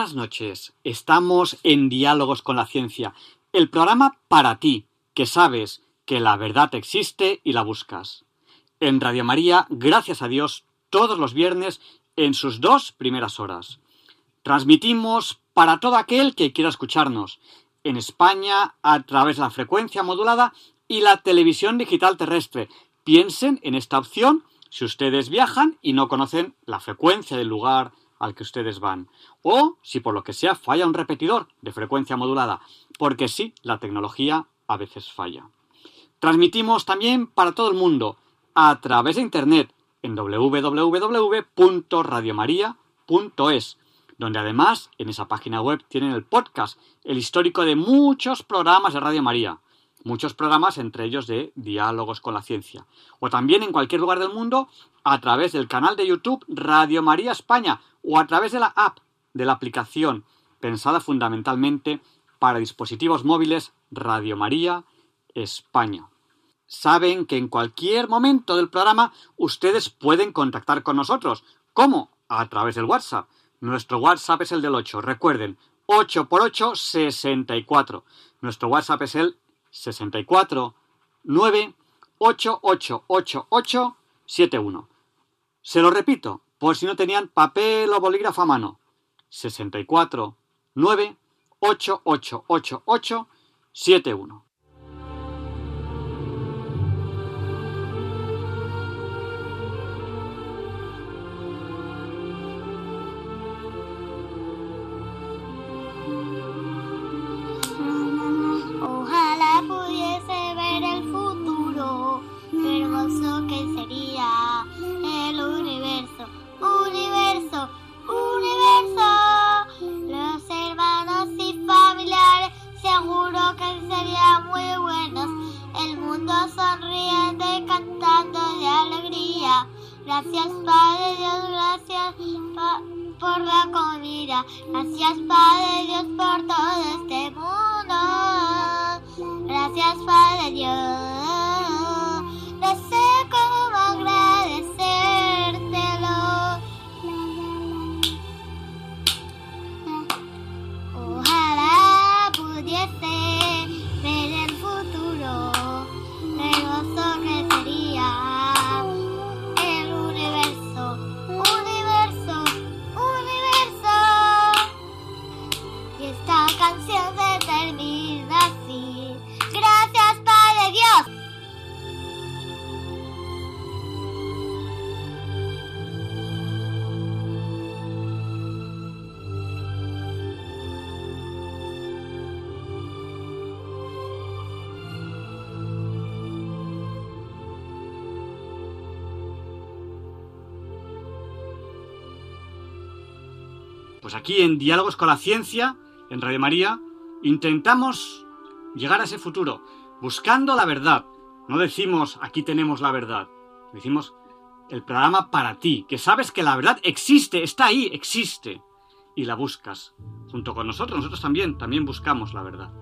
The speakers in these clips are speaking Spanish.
Buenas noches. Estamos en Diálogos con la Ciencia, el programa para ti, que sabes que la verdad existe y la buscas. En Radio María, gracias a Dios, todos los viernes en sus dos primeras horas. Transmitimos para todo aquel que quiera escucharnos, en España a través de la frecuencia modulada y la televisión digital terrestre. Piensen en esta opción si ustedes viajan y no conocen la frecuencia del lugar al que ustedes van. O si por lo que sea falla un repetidor de frecuencia modulada, porque sí, la tecnología a veces falla. Transmitimos también para todo el mundo a través de Internet en www.radiomaria.es, donde además en esa página web tienen el podcast, el histórico de muchos programas de Radio María muchos programas, entre ellos de Diálogos con la Ciencia. O también en cualquier lugar del mundo a través del canal de YouTube Radio María España o a través de la app de la aplicación pensada fundamentalmente para dispositivos móviles Radio María España. Saben que en cualquier momento del programa ustedes pueden contactar con nosotros. ¿Cómo? A través del WhatsApp. Nuestro WhatsApp es el del 8. Recuerden, 8 por 8, 64. Nuestro WhatsApp es el 64 9 71. Se lo repito, por si no tenían papel o bolígrafo a mano. 64 9 71. Mundo sonriente cantando de alegría. Gracias Padre Dios, gracias por la comida. Gracias Padre Dios por todo este mundo. Gracias Padre Dios. Pues aquí en Diálogos con la Ciencia, en Radio María, intentamos llegar a ese futuro, buscando la verdad. No decimos aquí tenemos la verdad, decimos el programa para ti, que sabes que la verdad existe, está ahí, existe, y la buscas. Junto con nosotros, nosotros también, también buscamos la verdad.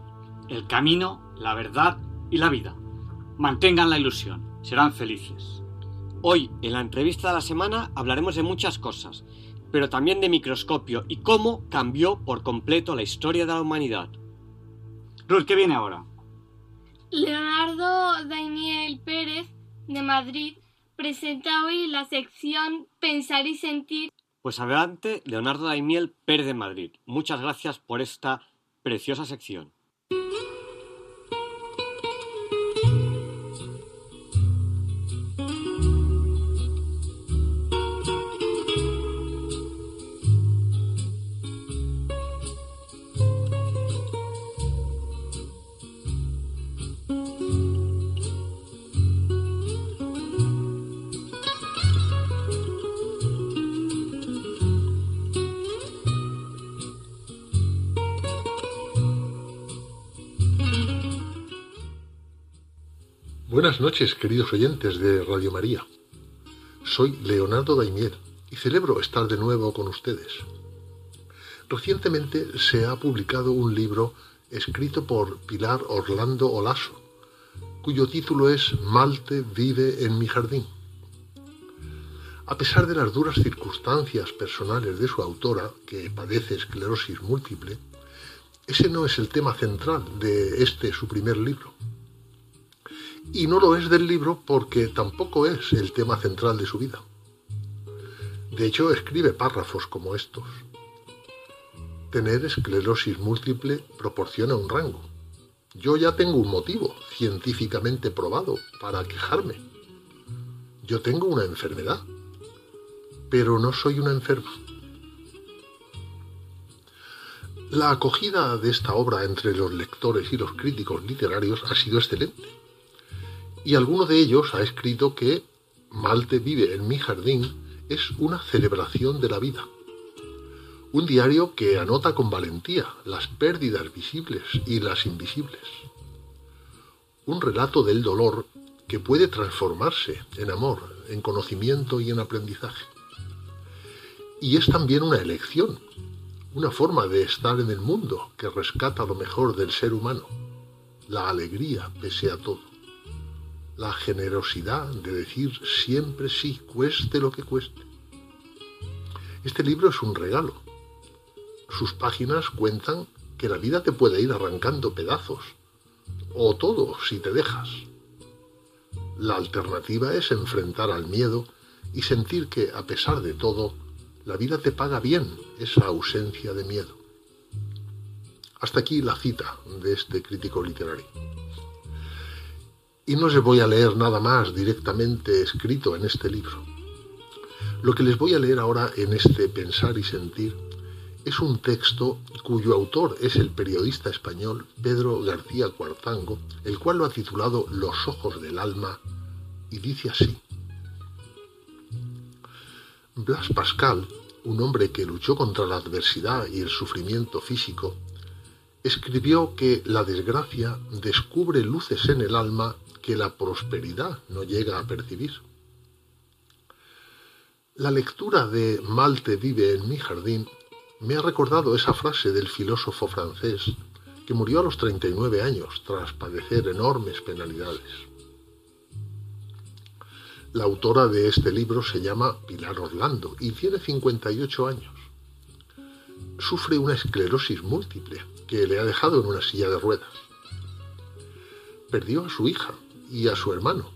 El camino, la verdad y la vida. Mantengan la ilusión, serán felices. Hoy, en la entrevista de la semana, hablaremos de muchas cosas, pero también de microscopio y cómo cambió por completo la historia de la humanidad. Ruth, ¿qué viene ahora? Leonardo Daniel Pérez, de Madrid, presenta hoy la sección Pensar y Sentir. Pues adelante, Leonardo Daimiel Pérez de Madrid. Muchas gracias por esta preciosa sección. Noches, queridos oyentes de Radio María. Soy Leonardo Daimiel y celebro estar de nuevo con ustedes. Recientemente se ha publicado un libro escrito por Pilar Orlando Olaso, cuyo título es Malte vive en mi jardín. A pesar de las duras circunstancias personales de su autora, que padece esclerosis múltiple, ese no es el tema central de este su primer libro. Y no lo es del libro porque tampoco es el tema central de su vida. De hecho, escribe párrafos como estos. Tener esclerosis múltiple proporciona un rango. Yo ya tengo un motivo científicamente probado para quejarme. Yo tengo una enfermedad, pero no soy una enferma. La acogida de esta obra entre los lectores y los críticos literarios ha sido excelente. Y alguno de ellos ha escrito que Malte vive en mi jardín es una celebración de la vida. Un diario que anota con valentía las pérdidas visibles y las invisibles. Un relato del dolor que puede transformarse en amor, en conocimiento y en aprendizaje. Y es también una elección, una forma de estar en el mundo que rescata lo mejor del ser humano, la alegría pese a todo la generosidad de decir siempre sí, cueste lo que cueste. Este libro es un regalo. Sus páginas cuentan que la vida te puede ir arrancando pedazos, o todo si te dejas. La alternativa es enfrentar al miedo y sentir que, a pesar de todo, la vida te paga bien esa ausencia de miedo. Hasta aquí la cita de este crítico literario. Y no les voy a leer nada más directamente escrito en este libro. Lo que les voy a leer ahora en este Pensar y Sentir es un texto cuyo autor es el periodista español Pedro García Cuartango, el cual lo ha titulado Los ojos del alma y dice así. Blas Pascal, un hombre que luchó contra la adversidad y el sufrimiento físico, escribió que la desgracia descubre luces en el alma que la prosperidad no llega a percibir. La lectura de Malte vive en mi jardín me ha recordado esa frase del filósofo francés que murió a los 39 años tras padecer enormes penalidades. La autora de este libro se llama Pilar Orlando y tiene 58 años. Sufre una esclerosis múltiple que le ha dejado en una silla de ruedas. Perdió a su hija y a su hermano.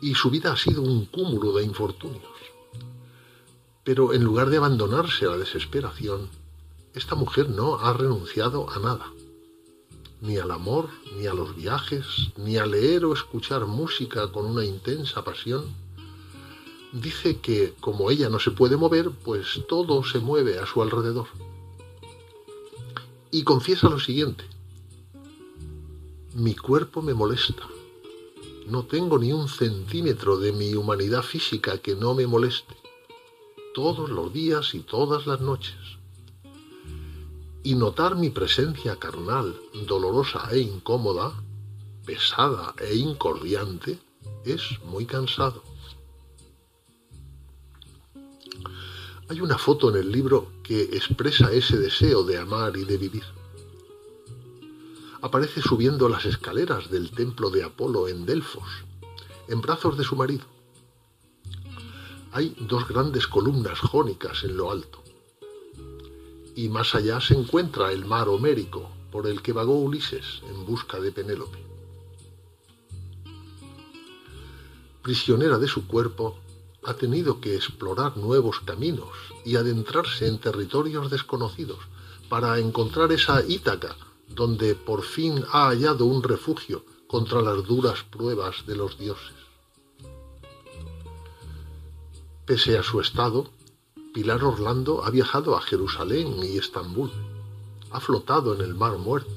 Y su vida ha sido un cúmulo de infortunios. Pero en lugar de abandonarse a la desesperación, esta mujer no ha renunciado a nada. Ni al amor, ni a los viajes, ni a leer o escuchar música con una intensa pasión. Dice que como ella no se puede mover, pues todo se mueve a su alrededor. Y confiesa lo siguiente. Mi cuerpo me molesta no tengo ni un centímetro de mi humanidad física que no me moleste, todos los días y todas las noches. Y notar mi presencia carnal, dolorosa e incómoda, pesada e incordiante, es muy cansado. Hay una foto en el libro que expresa ese deseo de amar y de vivir aparece subiendo las escaleras del templo de Apolo en Delfos, en brazos de su marido. Hay dos grandes columnas jónicas en lo alto. Y más allá se encuentra el mar homérico por el que vagó Ulises en busca de Penélope. Prisionera de su cuerpo, ha tenido que explorar nuevos caminos y adentrarse en territorios desconocidos para encontrar esa Ítaca donde por fin ha hallado un refugio contra las duras pruebas de los dioses. Pese a su estado, Pilar Orlando ha viajado a Jerusalén y Estambul, ha flotado en el Mar Muerto,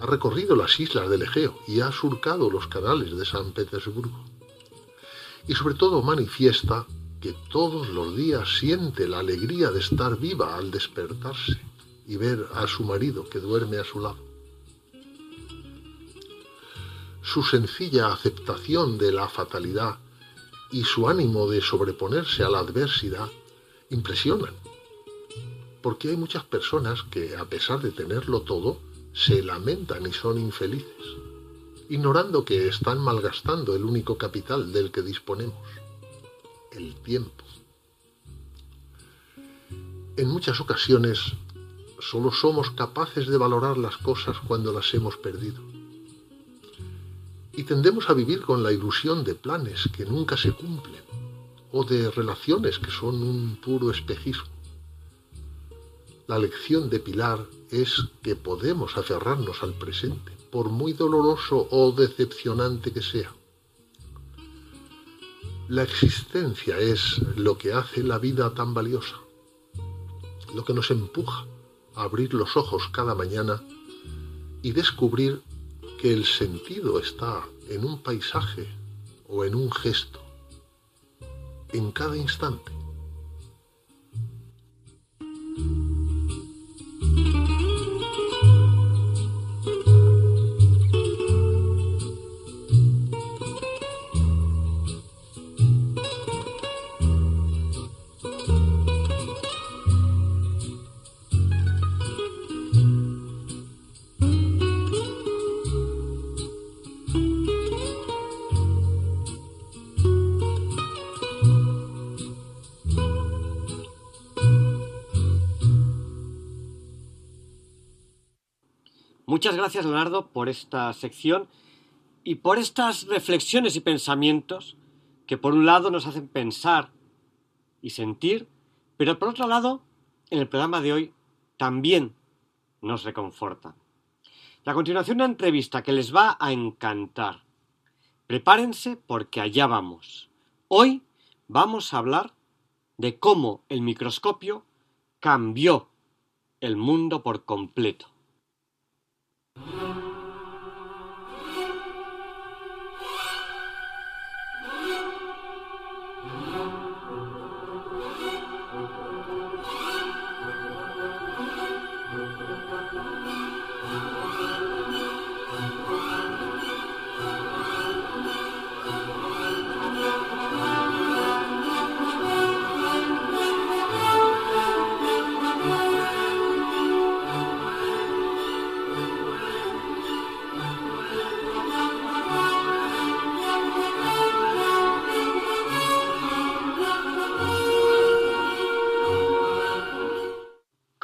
ha recorrido las islas del Egeo y ha surcado los canales de San Petersburgo. Y sobre todo manifiesta que todos los días siente la alegría de estar viva al despertarse y ver a su marido que duerme a su lado. su sencilla aceptación de la fatalidad y su ánimo de sobreponerse a la adversidad impresionan. Porque hay muchas personas que, a pesar de tenerlo todo, se lamentan y son infelices, ignorando que están malgastando el único capital del que disponemos, el tiempo. En muchas ocasiones solo somos capaces de valorar las cosas cuando las hemos perdido. Y tendemos a vivir con la ilusión de planes que nunca se cumplen o de relaciones que son un puro espejismo. La lección de Pilar es que podemos aferrarnos al presente, por muy doloroso o decepcionante que sea. La existencia es lo que hace la vida tan valiosa, lo que nos empuja abrir los ojos cada mañana y descubrir que el sentido está en un paisaje o en un gesto, en cada instante. Muchas gracias, Leonardo, por esta sección y por estas reflexiones y pensamientos que por un lado nos hacen pensar y sentir, pero por otro lado, en el programa de hoy también nos reconfortan. La continuación de una entrevista que les va a encantar. Prepárense porque allá vamos. Hoy vamos a hablar de cómo el microscopio cambió el mundo por completo. Yeah.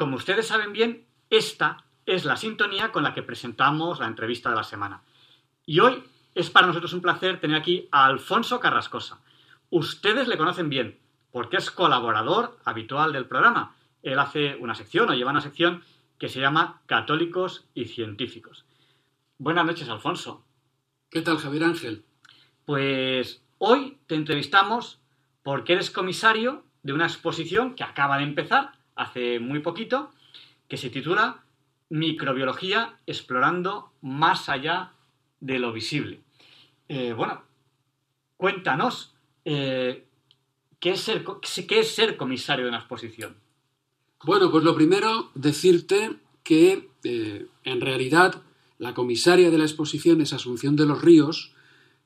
Como ustedes saben bien, esta es la sintonía con la que presentamos la entrevista de la semana. Y hoy es para nosotros un placer tener aquí a Alfonso Carrascosa. Ustedes le conocen bien, porque es colaborador habitual del programa. Él hace una sección o lleva una sección que se llama Católicos y Científicos. Buenas noches, Alfonso. ¿Qué tal, Javier Ángel? Pues hoy te entrevistamos porque eres comisario de una exposición que acaba de empezar hace muy poquito, que se titula Microbiología explorando más allá de lo visible. Eh, bueno, cuéntanos, eh, ¿qué, es ser, ¿qué es ser comisario de una exposición? Bueno, pues lo primero, decirte que eh, en realidad la comisaria de la exposición es Asunción de los Ríos,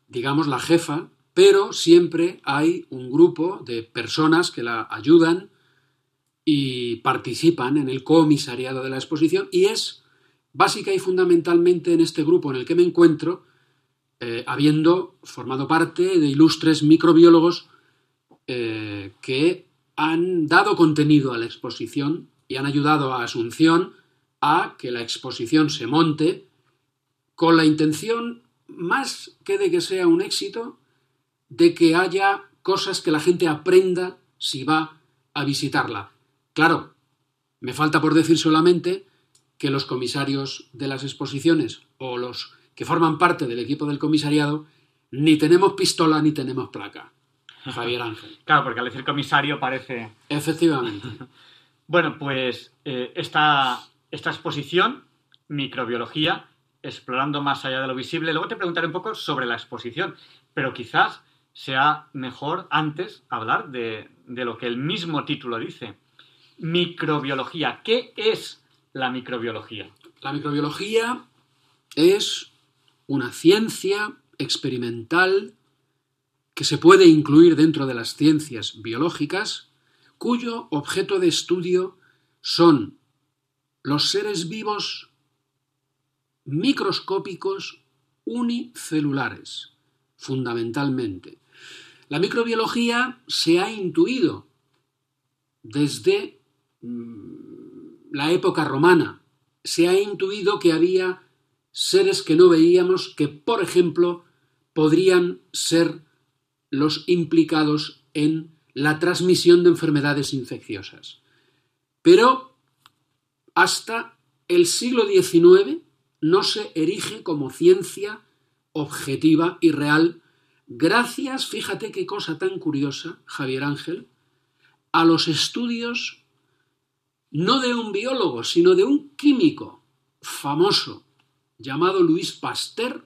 digamos la jefa, pero siempre hay un grupo de personas que la ayudan y participan en el comisariado de la exposición y es básica y fundamentalmente en este grupo en el que me encuentro, eh, habiendo formado parte de ilustres microbiólogos eh, que han dado contenido a la exposición y han ayudado a Asunción a que la exposición se monte con la intención, más que de que sea un éxito, de que haya cosas que la gente aprenda si va a visitarla. Claro, me falta por decir solamente que los comisarios de las exposiciones o los que forman parte del equipo del comisariado ni tenemos pistola ni tenemos placa. Javier Ángel. Claro, porque al decir comisario parece... Efectivamente. bueno, pues eh, esta, esta exposición, microbiología, explorando más allá de lo visible. Luego te preguntaré un poco sobre la exposición, pero quizás sea mejor antes hablar de, de lo que el mismo título dice microbiología. ¿Qué es la microbiología? La microbiología es una ciencia experimental que se puede incluir dentro de las ciencias biológicas, cuyo objeto de estudio son los seres vivos microscópicos unicelulares, fundamentalmente. La microbiología se ha intuido desde la época romana. Se ha intuido que había seres que no veíamos que, por ejemplo, podrían ser los implicados en la transmisión de enfermedades infecciosas. Pero hasta el siglo XIX no se erige como ciencia objetiva y real, gracias, fíjate qué cosa tan curiosa, Javier Ángel, a los estudios no de un biólogo, sino de un químico famoso llamado Louis Pasteur,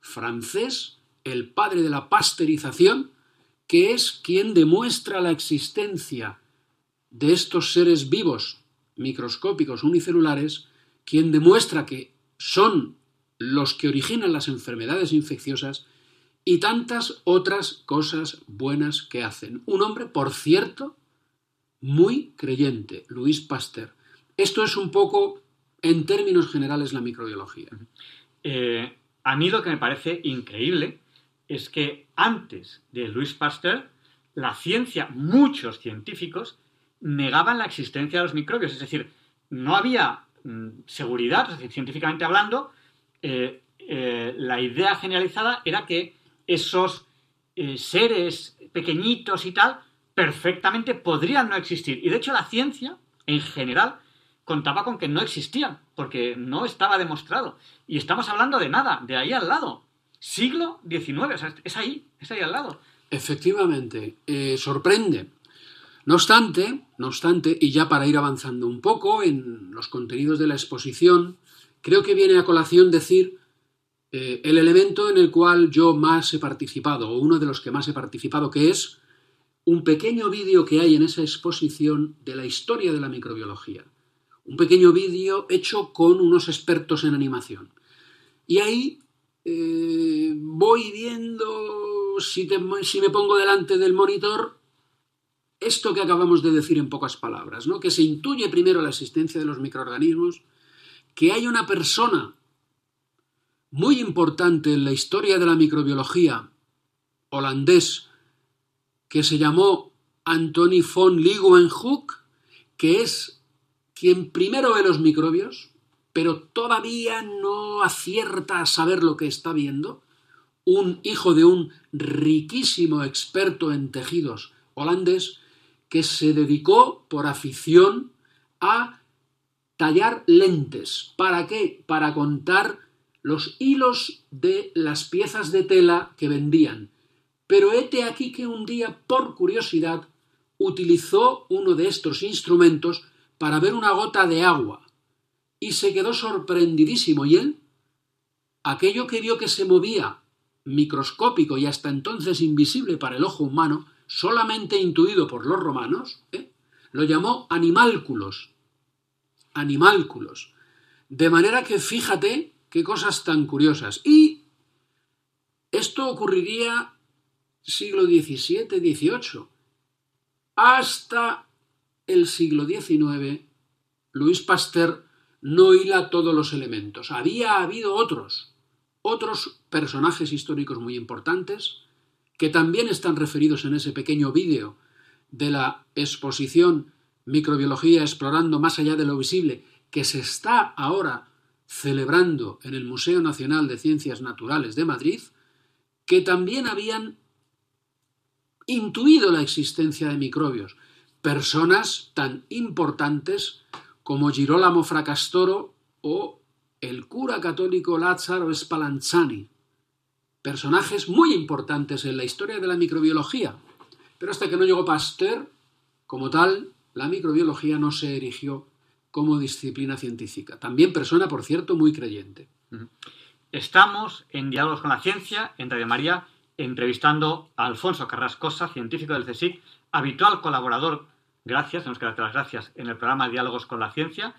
francés, el padre de la pasteurización, que es quien demuestra la existencia de estos seres vivos microscópicos unicelulares, quien demuestra que son los que originan las enfermedades infecciosas y tantas otras cosas buenas que hacen. Un hombre, por cierto, muy creyente, Luis Pasteur. Esto es un poco, en términos generales, la microbiología. Eh, a mí lo que me parece increíble es que antes de Louis Pasteur, la ciencia, muchos científicos, negaban la existencia de los microbios. Es decir, no había mm, seguridad, es decir, científicamente hablando, eh, eh, la idea generalizada era que esos eh, seres pequeñitos y tal perfectamente podrían no existir. Y de hecho la ciencia, en general, contaba con que no existían, porque no estaba demostrado. Y estamos hablando de nada, de ahí al lado siglo XIX, es ahí, es ahí al lado. Efectivamente, eh, sorprende. No obstante, no obstante, y ya para ir avanzando un poco en los contenidos de la exposición, creo que viene a colación decir eh, el elemento en el cual yo más he participado, o uno de los que más he participado, que es un pequeño vídeo que hay en esa exposición de la historia de la microbiología. Un pequeño vídeo hecho con unos expertos en animación. Y ahí eh, voy viendo, si, si, me pongo delante del monitor, esto que acabamos de decir en pocas palabras, ¿no? que se intuye primero la existencia de los microorganismos, que hay una persona muy importante en la historia de la microbiología holandés que se llamó Anthony von Leeuwenhoek, que es quien primero ve los microbios, pero todavía no acierta a saber lo que está viendo, un hijo de un riquísimo experto en tejidos holandés que se dedicó por afición a tallar lentes. ¿Para qué? Para contar los hilos de las piezas de tela que vendían. Pero hete aquí que un día, por curiosidad, utilizó uno de estos instrumentos para ver una gota de agua y se quedó sorprendidísimo. ¿Y él? Aquello que vio que se movía, microscópico y hasta entonces invisible para el ojo humano, solamente intuido por los romanos, ¿eh? lo llamó animálculos. Animálculos. De manera que fíjate qué cosas tan curiosas. Y esto ocurriría siglo XVII, XVIII. Hasta el siglo XIX, Luis Pasteur no hila todos los elementos. Había habido otros, otros personajes históricos muy importantes, que también están referidos en ese pequeño vídeo de la exposición Microbiología explorando más allá de lo visible, que se está ahora celebrando en el Museo Nacional de Ciencias Naturales de Madrid, que también habían intuido la existencia de microbios, personas tan importantes como Girolamo Fracastoro o el cura católico Lázaro Spallanzani, personajes muy importantes en la historia de la microbiología. Pero hasta que no llegó Pasteur, como tal, la microbiología no se erigió como disciplina científica. También persona, por cierto, muy creyente. Estamos en Diálogos con la Ciencia, en Radio María, entrevistando a Alfonso Carrascosa, científico del CSIC, habitual colaborador gracias, tenemos que darte las gracias en el programa Diálogos con la Ciencia.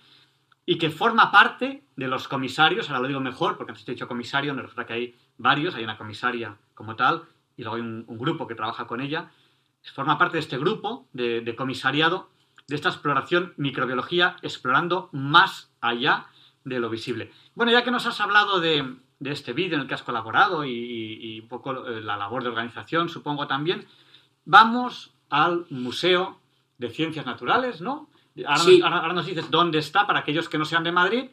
y que forma parte de los comisarios, ahora lo digo mejor porque antes te he dicho comisario, me refiero a que hay varios, hay una comisaria como tal y luego hay un, grupo que trabaja con ella, forma parte de este grupo de comisariado de esta exploración microbiología, explorando más allá de lo visible. Bueno, ya que nos has hablado de, de este vídeo en el que has colaborado y, y- y un poco eh, la labor de organización, supongo también, vamos al Museo de Ciencias Naturales, ¿no? Ahora, Sí. nos, ahora- ahora nos dices dónde está para aquellos que no sean de Madrid.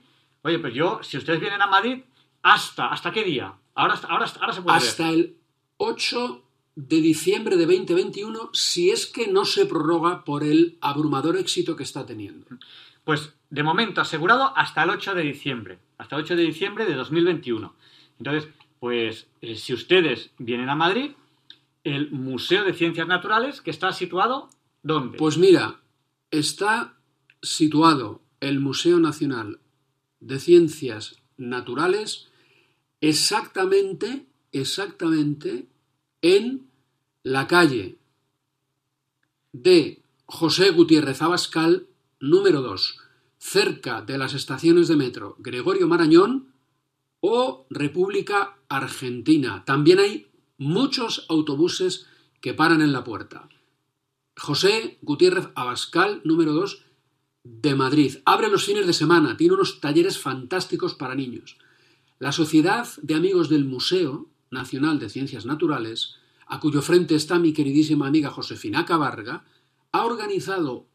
Oye, pues yo, si ustedes vienen a Madrid, ¿hasta, ¿hasta qué día? Ahora, ahora, ahora se puede ver. Hasta el 8 de diciembre de 2021, si es que no se prorroga por el abrumador éxito que está teniendo. Pues de momento asegurado hasta el 8 de diciembre, hasta el 8 de diciembre de 2021. Entonces, pues eh, si ustedes vienen a Madrid, el Museo de Ciencias Naturales, que está situado, ¿dónde? Pues mira, está situado el Museo Nacional de Ciencias Naturales exactamente, exactamente en la calle de José Gutiérrez Abascal, número 2, cerca de las estaciones de metro Gregorio Marañón o República Argentina. También hay muchos autobuses que paran en la puerta. José Gutiérrez Abascal, número 2, de Madrid. Abre los fines de semana, tiene unos talleres fantásticos para niños. La Sociedad de Amigos del Museo Nacional de Ciencias Naturales, a cuyo frente está mi queridísima amiga Josefina Cabarga, ha organizado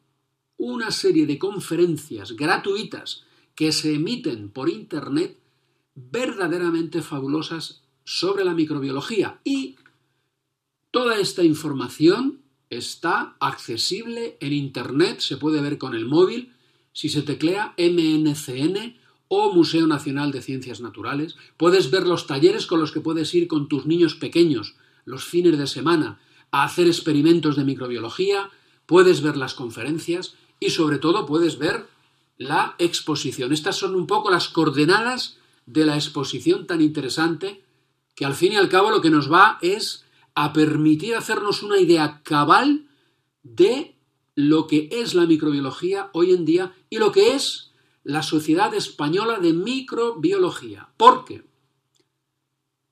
una serie de conferencias gratuitas que se emiten por Internet verdaderamente fabulosas sobre la microbiología. Y toda esta información está accesible en Internet, se puede ver con el móvil, si se teclea MNCN o Museo Nacional de Ciencias Naturales. Puedes ver los talleres con los que puedes ir con tus niños pequeños los fines de semana a hacer experimentos de microbiología, puedes ver las conferencias y sobre todo puedes ver la exposición. Estas son un poco las coordenadas de la exposición tan interesante que al fin y al cabo lo que nos va es a permitir hacernos una idea cabal de lo que es la microbiología hoy en día y lo que es la Sociedad Española de Microbiología. Porque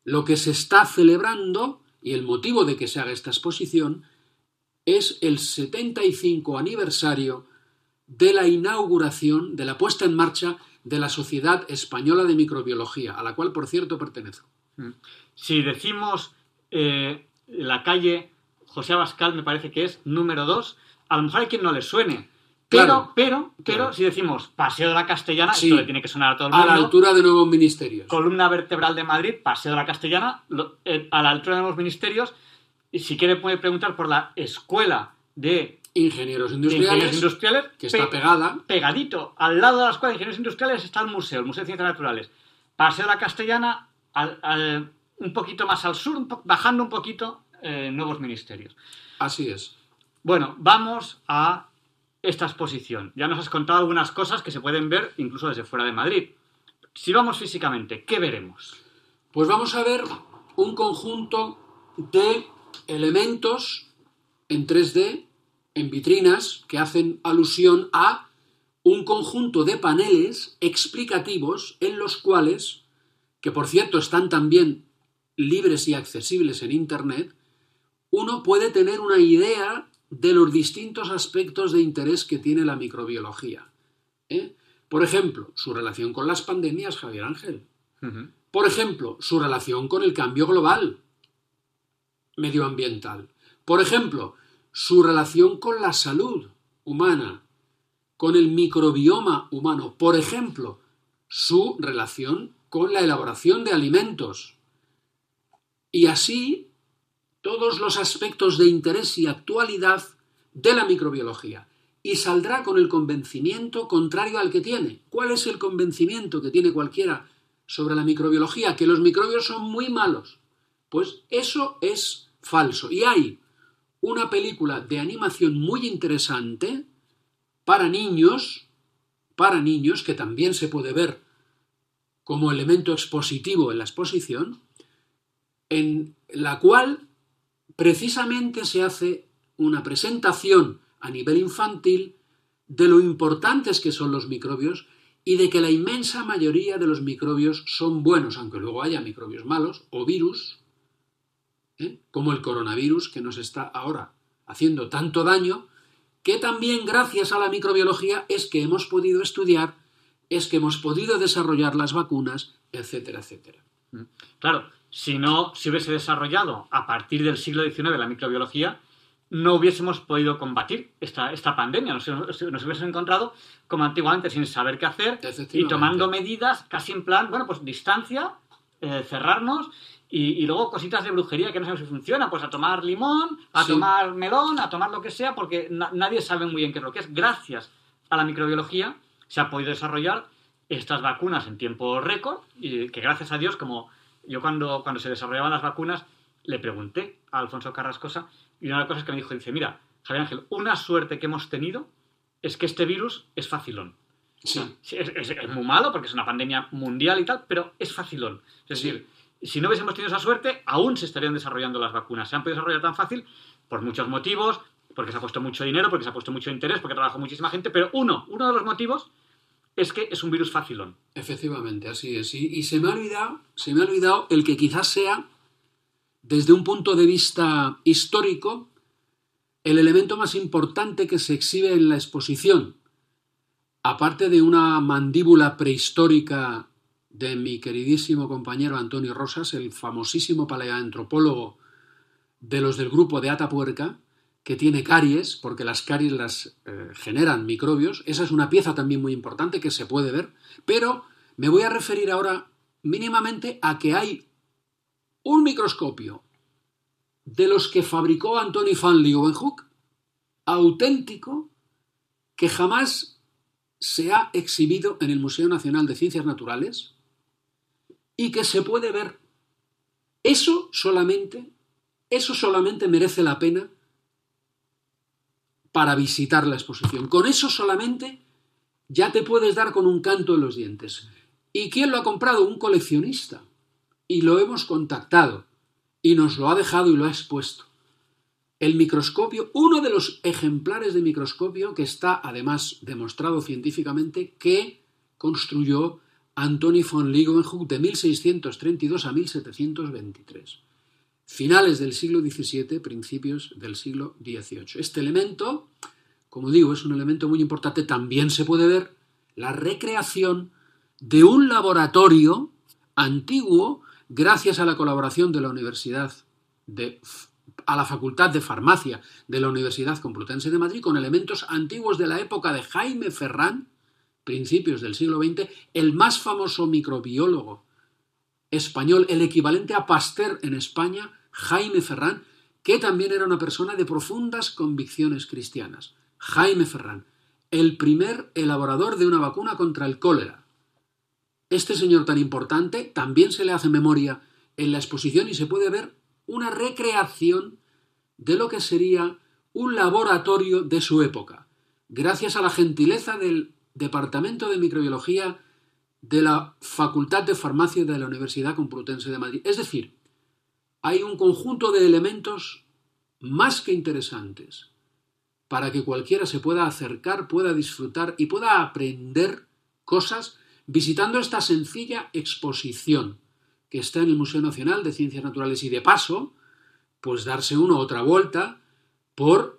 lo que se está celebrando y el motivo de que se haga esta exposición es el 75 aniversario de la inauguración, de la puesta en marcha de la Sociedad Española de Microbiología, a la cual, por cierto, pertenezco. Si decimos eh, la calle José Abascal, me parece que es número 2, a lo mejor hay quien no le suene. Pero, Claro, pero, pero, claro. si decimos Paseo de la Castellana, Sí. esto le tiene que sonar a todo el A mundo. la altura de nuevos ministerios. Columna vertebral de Madrid, Paseo de la Castellana, lo- eh, a la altura de los ministerios. Y si quiere puede preguntar por la Escuela de, Ingenieros industriales, Ingenieros Industriales, que está pe- pegada. pegadito. Al lado de la Escuela de Ingenieros Industriales está el museo, el Museo de Ciencias Naturales. Paseo de la Castellana, al- al- un poquito más al sur, un po- bajando un poquito, eh, nuevos ministerios. Así es. Bueno, vamos a esta exposición. Ya nos has contado algunas cosas que se pueden ver incluso desde fuera de Madrid. Si vamos físicamente, ¿qué veremos? Pues vamos a ver un conjunto de elementos en 3D, en vitrinas, que hacen alusión a un conjunto de paneles explicativos en los cuales, que por cierto están también libres y accesibles en Internet, uno puede tener una idea de los distintos aspectos de interés que tiene la microbiología. ¿eh? Por ejemplo, su relación con las pandemias, Javier Ángel. Por ejemplo, su relación con el cambio global medioambiental. Por ejemplo, su relación con la salud humana, con el microbioma humano. Por ejemplo, su relación con la elaboración de alimentos. Y así todos los aspectos de interés y actualidad de la microbiología. Y saldrá con el convencimiento contrario al que tiene. ¿Cuál es el convencimiento que tiene cualquiera sobre la microbiología? Que los microbios son muy malos. Pues eso es falso. Y hay una película de animación muy interesante para niños, para niños, que también se puede ver como elemento expositivo en la exposición, en la cual precisamente se hace una presentación a nivel infantil de lo importantes que son los microbios y de que la inmensa mayoría de los microbios son buenos, aunque luego haya microbios malos o virus, ¿eh? como el coronavirus que nos está ahora haciendo tanto daño, que también gracias a la microbiología es que hemos podido estudiar, es que hemos podido desarrollar las vacunas, etcétera, etcétera. Claro, si no se hubiese desarrollado a partir del siglo XIX la microbiología, no hubiésemos podido combatir esta, esta pandemia. Nos, nos hubiésemos encontrado como antiguamente sin saber qué hacer y tomando medidas casi en plan, bueno, pues distancia, eh, cerrarnos y, y luego cositas de brujería que no sabemos si funciona, pues a tomar limón, a Sí. tomar melón, a tomar lo que sea, porque na- nadie sabe muy bien qué es lo que es. Gracias a la microbiología se ha podido desarrollar estas vacunas en tiempo récord y que gracias a Dios, como yo cuando, cuando se desarrollaban las vacunas, le pregunté a Alfonso Carrascosa y una de las cosas que me dijo, dice, mira, Javier Ángel, una suerte que hemos tenido es que este virus es facilón. Sí. Sí, Es, es- es muy malo porque es una pandemia mundial y tal, pero es facilón. Es decir, si no hubiésemos tenido esa suerte, aún se estarían desarrollando las vacunas. Se han podido desarrollar tan fácil por muchos motivos, porque se ha puesto mucho dinero, porque se ha puesto mucho interés, porque trabaja muchísima gente, pero uno, uno de los motivos es que es un virus facilón. Efectivamente, así es. Y, y se me ha olvidado, se me ha olvidado el que quizás sea, desde un punto de vista histórico, el elemento más importante que se exhibe en la exposición, aparte de una mandíbula prehistórica de mi queridísimo compañero Antonio Rosas, el famosísimo paleoantropólogo de los del grupo de Atapuerca, que tiene caries, porque las caries las eh, generan microbios. Esa es una pieza también muy importante que se puede ver, pero me voy a referir ahora mínimamente a que hay un microscopio de los que fabricó Antony van Leeuwenhoek, auténtico, que jamás se ha exhibido en el Museo Nacional de Ciencias Naturales y que se puede ver. Eso solamente, eso solamente merece la pena para visitar la exposición. Con eso solamente ya te puedes dar con un canto en los dientes. ¿Y quién lo ha comprado? Un coleccionista. Y lo hemos contactado. Y nos lo ha dejado y lo ha expuesto. El microscopio, uno de los ejemplares de microscopio que está además demostrado científicamente que construyó Antony von Leeuwenhoek de 1632 a 1723 finales del siglo XVII, principios del siglo XVIII. Este elemento, como digo, es un elemento muy importante. También se puede ver la recreación de un laboratorio antiguo gracias a la colaboración de la Universidad de a la Facultad de Farmacia de la Universidad Complutense de Madrid con elementos antiguos de la época de Jaime Ferrán, principios del siglo XX, el más famoso microbiólogo español, el equivalente a Pasteur en España, Jaime Ferrán, que también era una persona de profundas convicciones cristianas. Jaime Ferrán, el primer elaborador de una vacuna contra el cólera. Este señor tan importante también se le hace memoria en la exposición y se puede ver una recreación de lo que sería un laboratorio de su época, gracias a la gentileza del Departamento de Microbiología de la Facultad de Farmacia de la Universidad Complutense de Madrid. Es decir, hay un conjunto de elementos más que interesantes para que cualquiera se pueda acercar, pueda disfrutar y pueda aprender cosas visitando esta sencilla exposición que está en el Museo Nacional de Ciencias Naturales y de paso, pues darse una otra vuelta por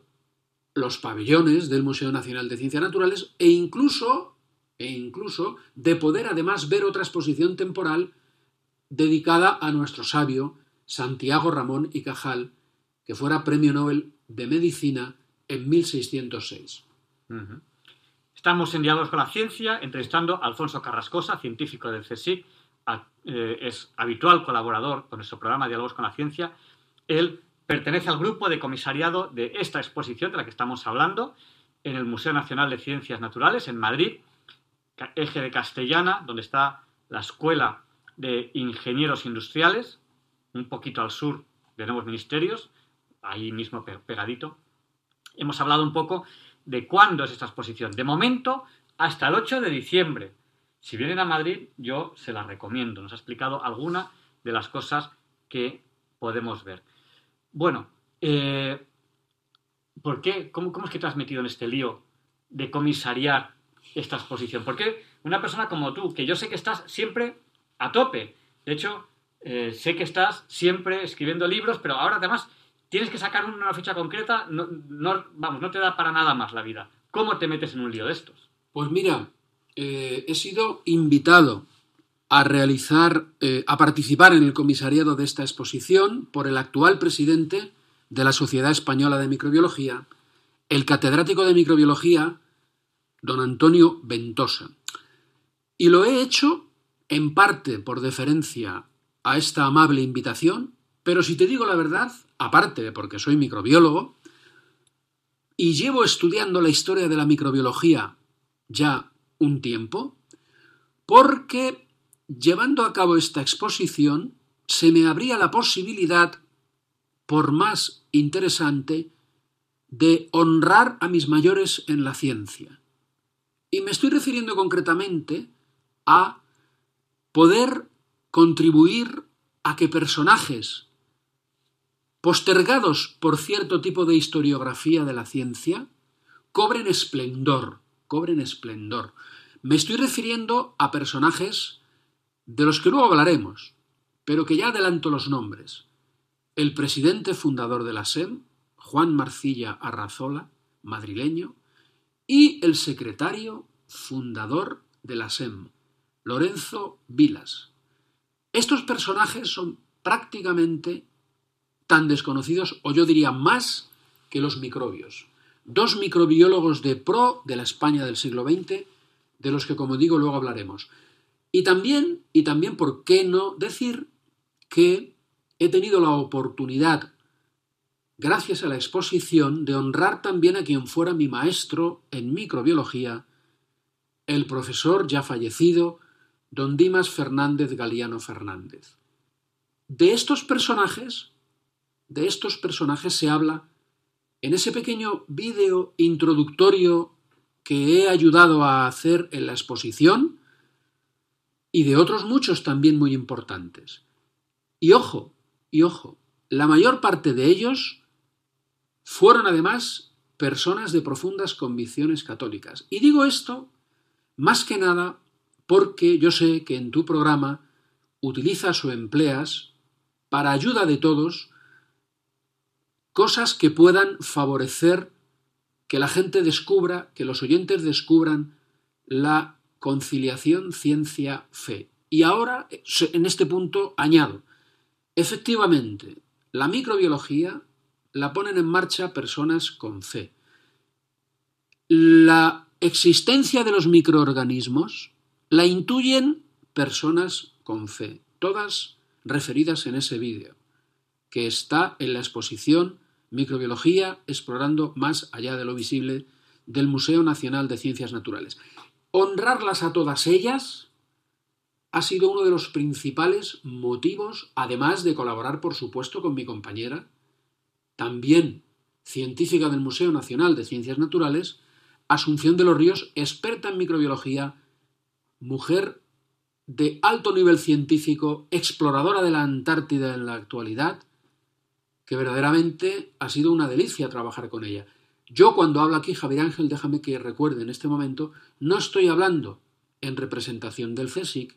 los pabellones del Museo Nacional de Ciencias Naturales e incluso e incluso de poder además ver otra exposición temporal dedicada a nuestro sabio Santiago Ramón y Cajal, que fuera Premio Nobel de Medicina en 1606. Estamos en Diálogos con la Ciencia, entrevistando a Alfonso Carrascosa, científico del CSIC, eh, es habitual colaborador con nuestro programa Diálogos con la Ciencia. Él pertenece al grupo de comisariado de esta exposición de la que estamos hablando en el Museo Nacional de Ciencias Naturales en Madrid, eje de Castellana, donde está la Escuela de Ingenieros Industriales, un poquito al sur de Nuevos Ministerios, ahí mismo pe- pegadito. Hemos hablado un poco de cuándo es esta exposición. De momento, hasta el 8 de diciembre. Si vienen a Madrid, yo se la recomiendo. Nos ha explicado alguna de las cosas que podemos ver. Bueno, eh, ¿por qué? ¿Cómo, es que te has metido en este lío de comisariar esta exposición? ¿Por qué, una persona como tú, que yo sé que estás siempre a tope. De hecho, eh, sé que estás siempre escribiendo libros, pero ahora además tienes que sacar una fecha concreta, no, no- vamos, no te da para nada más la vida. ¿Cómo te metes en un lío de estos? Pues mira, eh, he sido invitado a realizar, eh, a participar en el comisariado de esta exposición por el actual presidente de la Sociedad Española de Microbiología, el catedrático de microbiología, don Antonio Ventosa. Y lo he hecho en parte por deferencia a esta amable invitación, pero si te digo la verdad, aparte de porque soy microbiólogo, y llevo estudiando la historia de la microbiología ya un tiempo, porque llevando a cabo esta exposición se me abría la posibilidad, por más interesante, de honrar a mis mayores en la ciencia. Y me estoy refiriendo concretamente a poder contribuir a que personajes postergados por cierto tipo de historiografía de la ciencia cobren esplendor, cobren esplendor. Me estoy refiriendo a personajes de los que luego hablaremos, pero que ya adelanto los nombres. El presidente fundador de la SEM, Juan Marcilla Arrazola, madrileño, y el secretario fundador de la SEM, Lorenzo Vilas. Estos personajes son prácticamente tan desconocidos, o yo diría más, que los microbios. Dos microbiólogos de pro de la España del siglo XX, de los que, como digo, luego hablaremos. Y también, y también, ¿por qué no decir que he tenido la oportunidad, gracias a la exposición, de honrar también a quien fuera mi maestro en microbiología, el profesor ya fallecido, don Dimas Fernández Galiano Fernández. De estos personajes, de estos personajes se habla en ese pequeño vídeo introductorio que he ayudado a hacer en la exposición y de otros muchos también muy importantes. Y ojo, y ojo, la mayor parte de ellos fueron además personas de profundas convicciones católicas. Y digo esto más que nada porque yo sé que en tu programa utilizas o empleas, para ayuda de todos, cosas que puedan favorecer que la gente descubra, que los oyentes descubran la conciliación ciencia-fe. Y ahora, en este punto, añado, efectivamente, la microbiología la ponen en marcha personas con fe. La existencia de los microorganismos la intuyen personas con fe, todas referidas en ese vídeo, que está en la exposición Microbiología explorando más allá de lo visible del Museo Nacional de Ciencias Naturales. Honrarlas a todas ellas ha sido uno de los principales motivos, además de colaborar, por supuesto, con mi compañera, también científica del Museo Nacional de Ciencias Naturales, Asunción de los Ríos, experta en microbiología, mujer de alto nivel científico, exploradora de la Antártida en la actualidad, que verdaderamente ha sido una delicia trabajar con ella. Yo cuando hablo aquí, Javier Ángel, déjame que recuerde en este momento, no estoy hablando en representación del CSIC,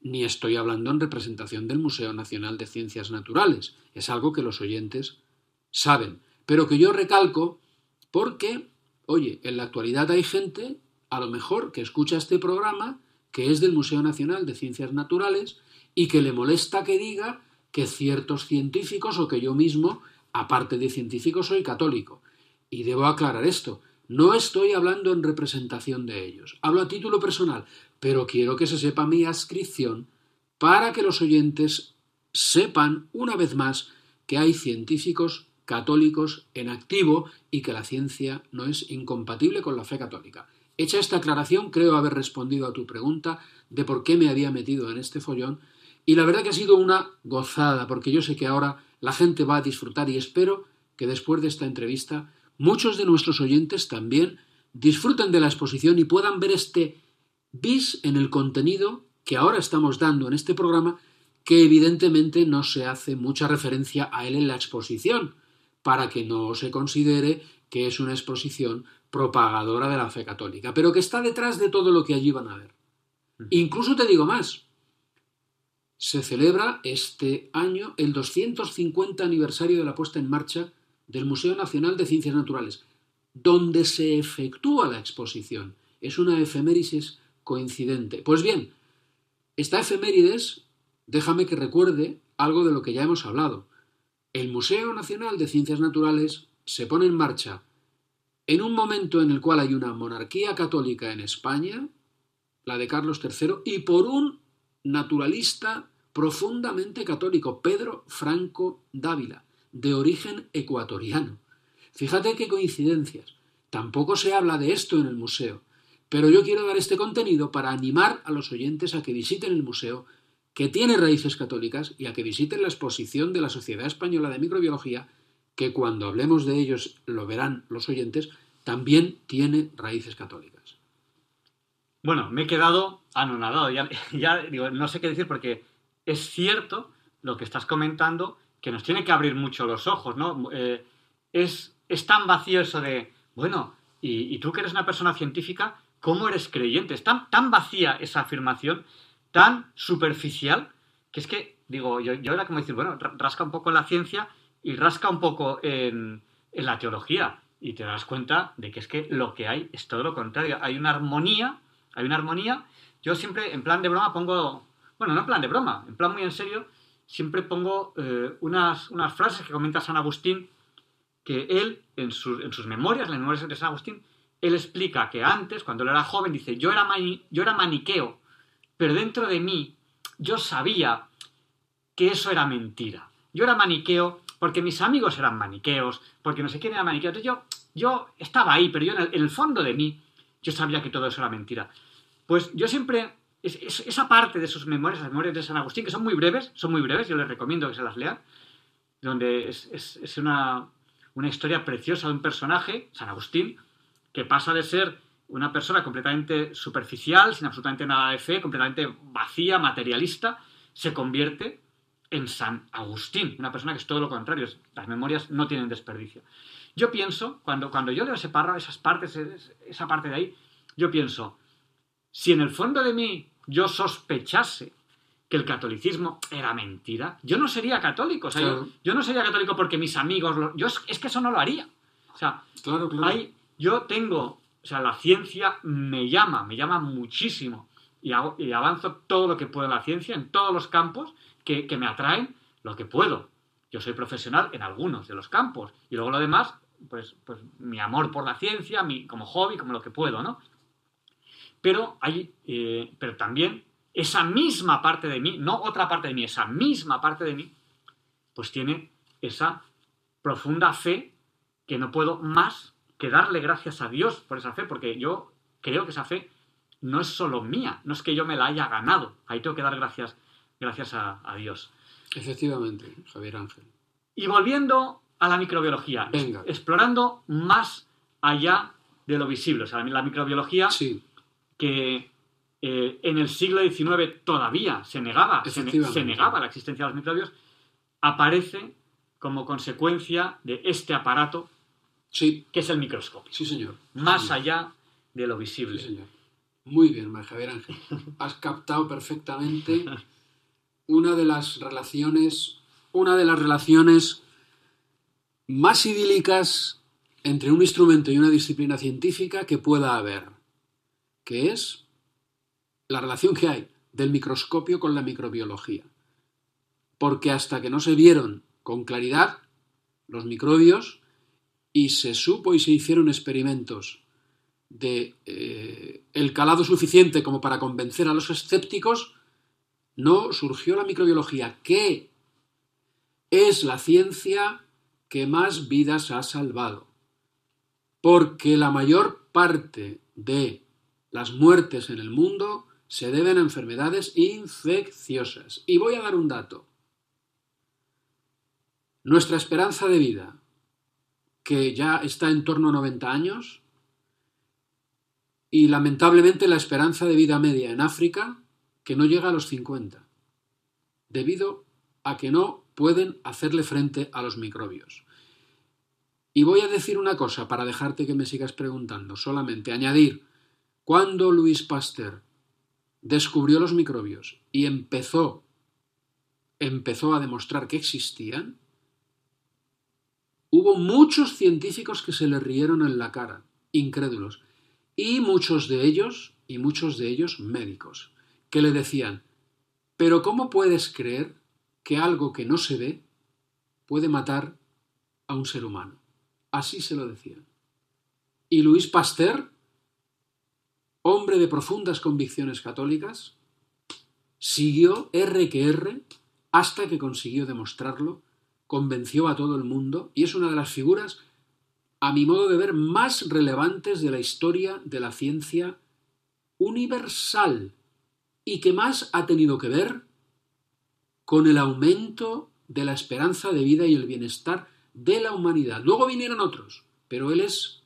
ni estoy hablando en representación del Museo Nacional de Ciencias Naturales. Es algo que los oyentes saben, pero que yo recalco porque, oye, en la actualidad hay gente, a lo mejor, que escucha este programa, que es del Museo Nacional de Ciencias Naturales, y que le molesta que diga que ciertos científicos o que yo mismo, aparte de científico, soy católico. Y debo aclarar esto. No estoy hablando en representación de ellos. Hablo a título personal, pero quiero que se sepa mi adscripción para que los oyentes sepan una vez más que hay científicos católicos en activo y que la ciencia no es incompatible con la fe católica. Hecha esta aclaración, creo haber respondido a tu pregunta de por qué me había metido en este follón y la verdad que ha sido una gozada, porque yo sé que ahora la gente va a disfrutar y espero que después de esta entrevista muchos de nuestros oyentes también disfruten de la exposición y puedan ver este bis en el contenido que ahora estamos dando en este programa, que evidentemente no se hace mucha referencia a él en la exposición, para que no se considere que es una exposición propagadora de la fe católica, pero que está detrás de todo lo que allí van a ver. Incluso te digo más. Se celebra este año el 250 aniversario de la puesta en marcha del Museo Nacional de Ciencias Naturales, donde se efectúa la exposición. Es una efemérides coincidente. Pues bien, esta efemérides, déjame que recuerde algo de lo que ya hemos hablado. El Museo Nacional de Ciencias Naturales se pone en marcha en un momento en el cual hay una monarquía católica en España, la de Carlos III, y por un naturalista profundamente católico, Pedro Franco Dávila, de origen ecuatoriano. Fíjate qué coincidencias. Tampoco se habla de esto en el museo, pero yo quiero dar este contenido para animar a los oyentes a que visiten el museo, que tiene raíces católicas, y a que visiten la exposición de la Sociedad Española de Microbiología, que cuando hablemos de ellos lo verán los oyentes, también tiene raíces católicas. Bueno, me he quedado anonadado. Ya, digo, no sé qué decir porque es cierto lo que estás comentando, que nos tiene que abrir mucho los ojos, ¿no? Eh, es, es tan vacío eso de, bueno, y, tú que eres una persona científica, ¿cómo eres creyente? Es tan, tan vacía esa afirmación, tan superficial, que es que, digo, yo, yo era como decir, bueno, rasca un poco en la ciencia y rasca un poco en, en la teología y te das cuenta de que es que lo que hay es todo lo contrario. Hay una armonía, hay una armonía. Yo siempre, en plan de broma, pongo, bueno, no en plan de broma, en plan muy en serio, siempre pongo eh, unas, unas frases que comenta San Agustín, que él, en, sus, en sus memorias, las memorias de San Agustín, él explica que antes, cuando él era joven, dice, yo era, yo era maniqueo, pero dentro de mí yo sabía que eso era mentira. Yo era maniqueo porque mis amigos eran maniqueos, porque no sé quién era maniqueo. Entonces yo, yo estaba ahí, pero yo en el, fondo de mí, yo sabía que todo eso era mentira. Pues yo siempre, esa parte de sus memorias, las memorias de San Agustín, que son muy breves, son muy breves, yo les recomiendo que se las lean, donde es, una, historia preciosa de un personaje, San Agustín, que pasa de ser una persona completamente superficial, sin absolutamente nada de fe, completamente vacía, materialista, se convierte en San Agustín, una persona que es todo lo contrario, las memorias no tienen desperdicio. Yo pienso, cuando, cuando yo leo ese párrafo, esas partes, esa parte de ahí, yo pienso, si en el fondo de mí yo sospechase que el catolicismo era mentira, yo no sería católico. O sea, yo, no sería católico porque mis amigos... Lo, yo es, que eso no lo haría. O sea, claro, claro. yo tengo... O sea, la ciencia me llama, me llama muchísimo. Y, hago, y avanzo todo lo que puedo en la ciencia, en todos los campos, que, me atraen lo que puedo. Yo soy profesional en algunos de los campos y luego lo demás, pues, pues mi amor por la ciencia, mi, como hobby, como lo que puedo, ¿no? Pero hay, eh, pero también esa misma parte de mí, no otra parte de mí, esa misma parte de mí, pues tiene esa profunda fe que no puedo más que darle gracias a Dios por esa fe, porque yo creo que esa fe no es solo mía, no es que yo me la haya ganado, ahí tengo que dar gracias gracias a, Dios. Efectivamente, Javier Ángel. Y volviendo a la microbiología, explorando más allá de lo visible. O sea, la microbiología que eh, en el siglo XIX todavía se negaba, se, negaba la existencia de los microbios, aparece como consecuencia de este aparato sí. que es el microscopio. Sí, señor. Más allá de lo visible. Sí, señor. Muy bien, Javier Ángel. Has captado perfectamente una de las relaciones, una de las relaciones más idílicas entre un instrumento y una disciplina científica que pueda haber, que es la relación que hay del microscopio con la microbiología. Porque hasta que no se vieron con claridad los microbios y se supo y se hicieron experimentos de eh, el calado suficiente como para convencer a los escépticos, no surgió la microbiología, que es la ciencia que más vidas ha salvado. Porque la mayor parte de las muertes en el mundo se deben a enfermedades infecciosas. Y voy a dar un dato. Nuestra esperanza de vida, que ya está en torno a 90 años, y lamentablemente la esperanza de vida media en África que no llega a los 50, debido a que no pueden hacerle frente a los microbios. Y voy a decir una cosa para dejarte que me sigas preguntando, solamente añadir, cuando Luis Pasteur descubrió los microbios y empezó, empezó a demostrar que existían, hubo muchos científicos que se le rieron en la cara, incrédulos, y muchos de ellos, y muchos de ellos médicos, que le decían, pero ¿cómo puedes creer que algo que no se ve puede matar a un ser humano? Así se lo decían. Y Luis Pasteur, hombre de profundas convicciones católicas, siguió R que R hasta que consiguió demostrarlo, convenció a todo el mundo y es una de las figuras, a mi modo de ver, más relevantes de la historia de la ciencia universal y que más ha tenido que ver con el aumento de la esperanza de vida y el bienestar de la humanidad. Luego vinieron otros, pero él es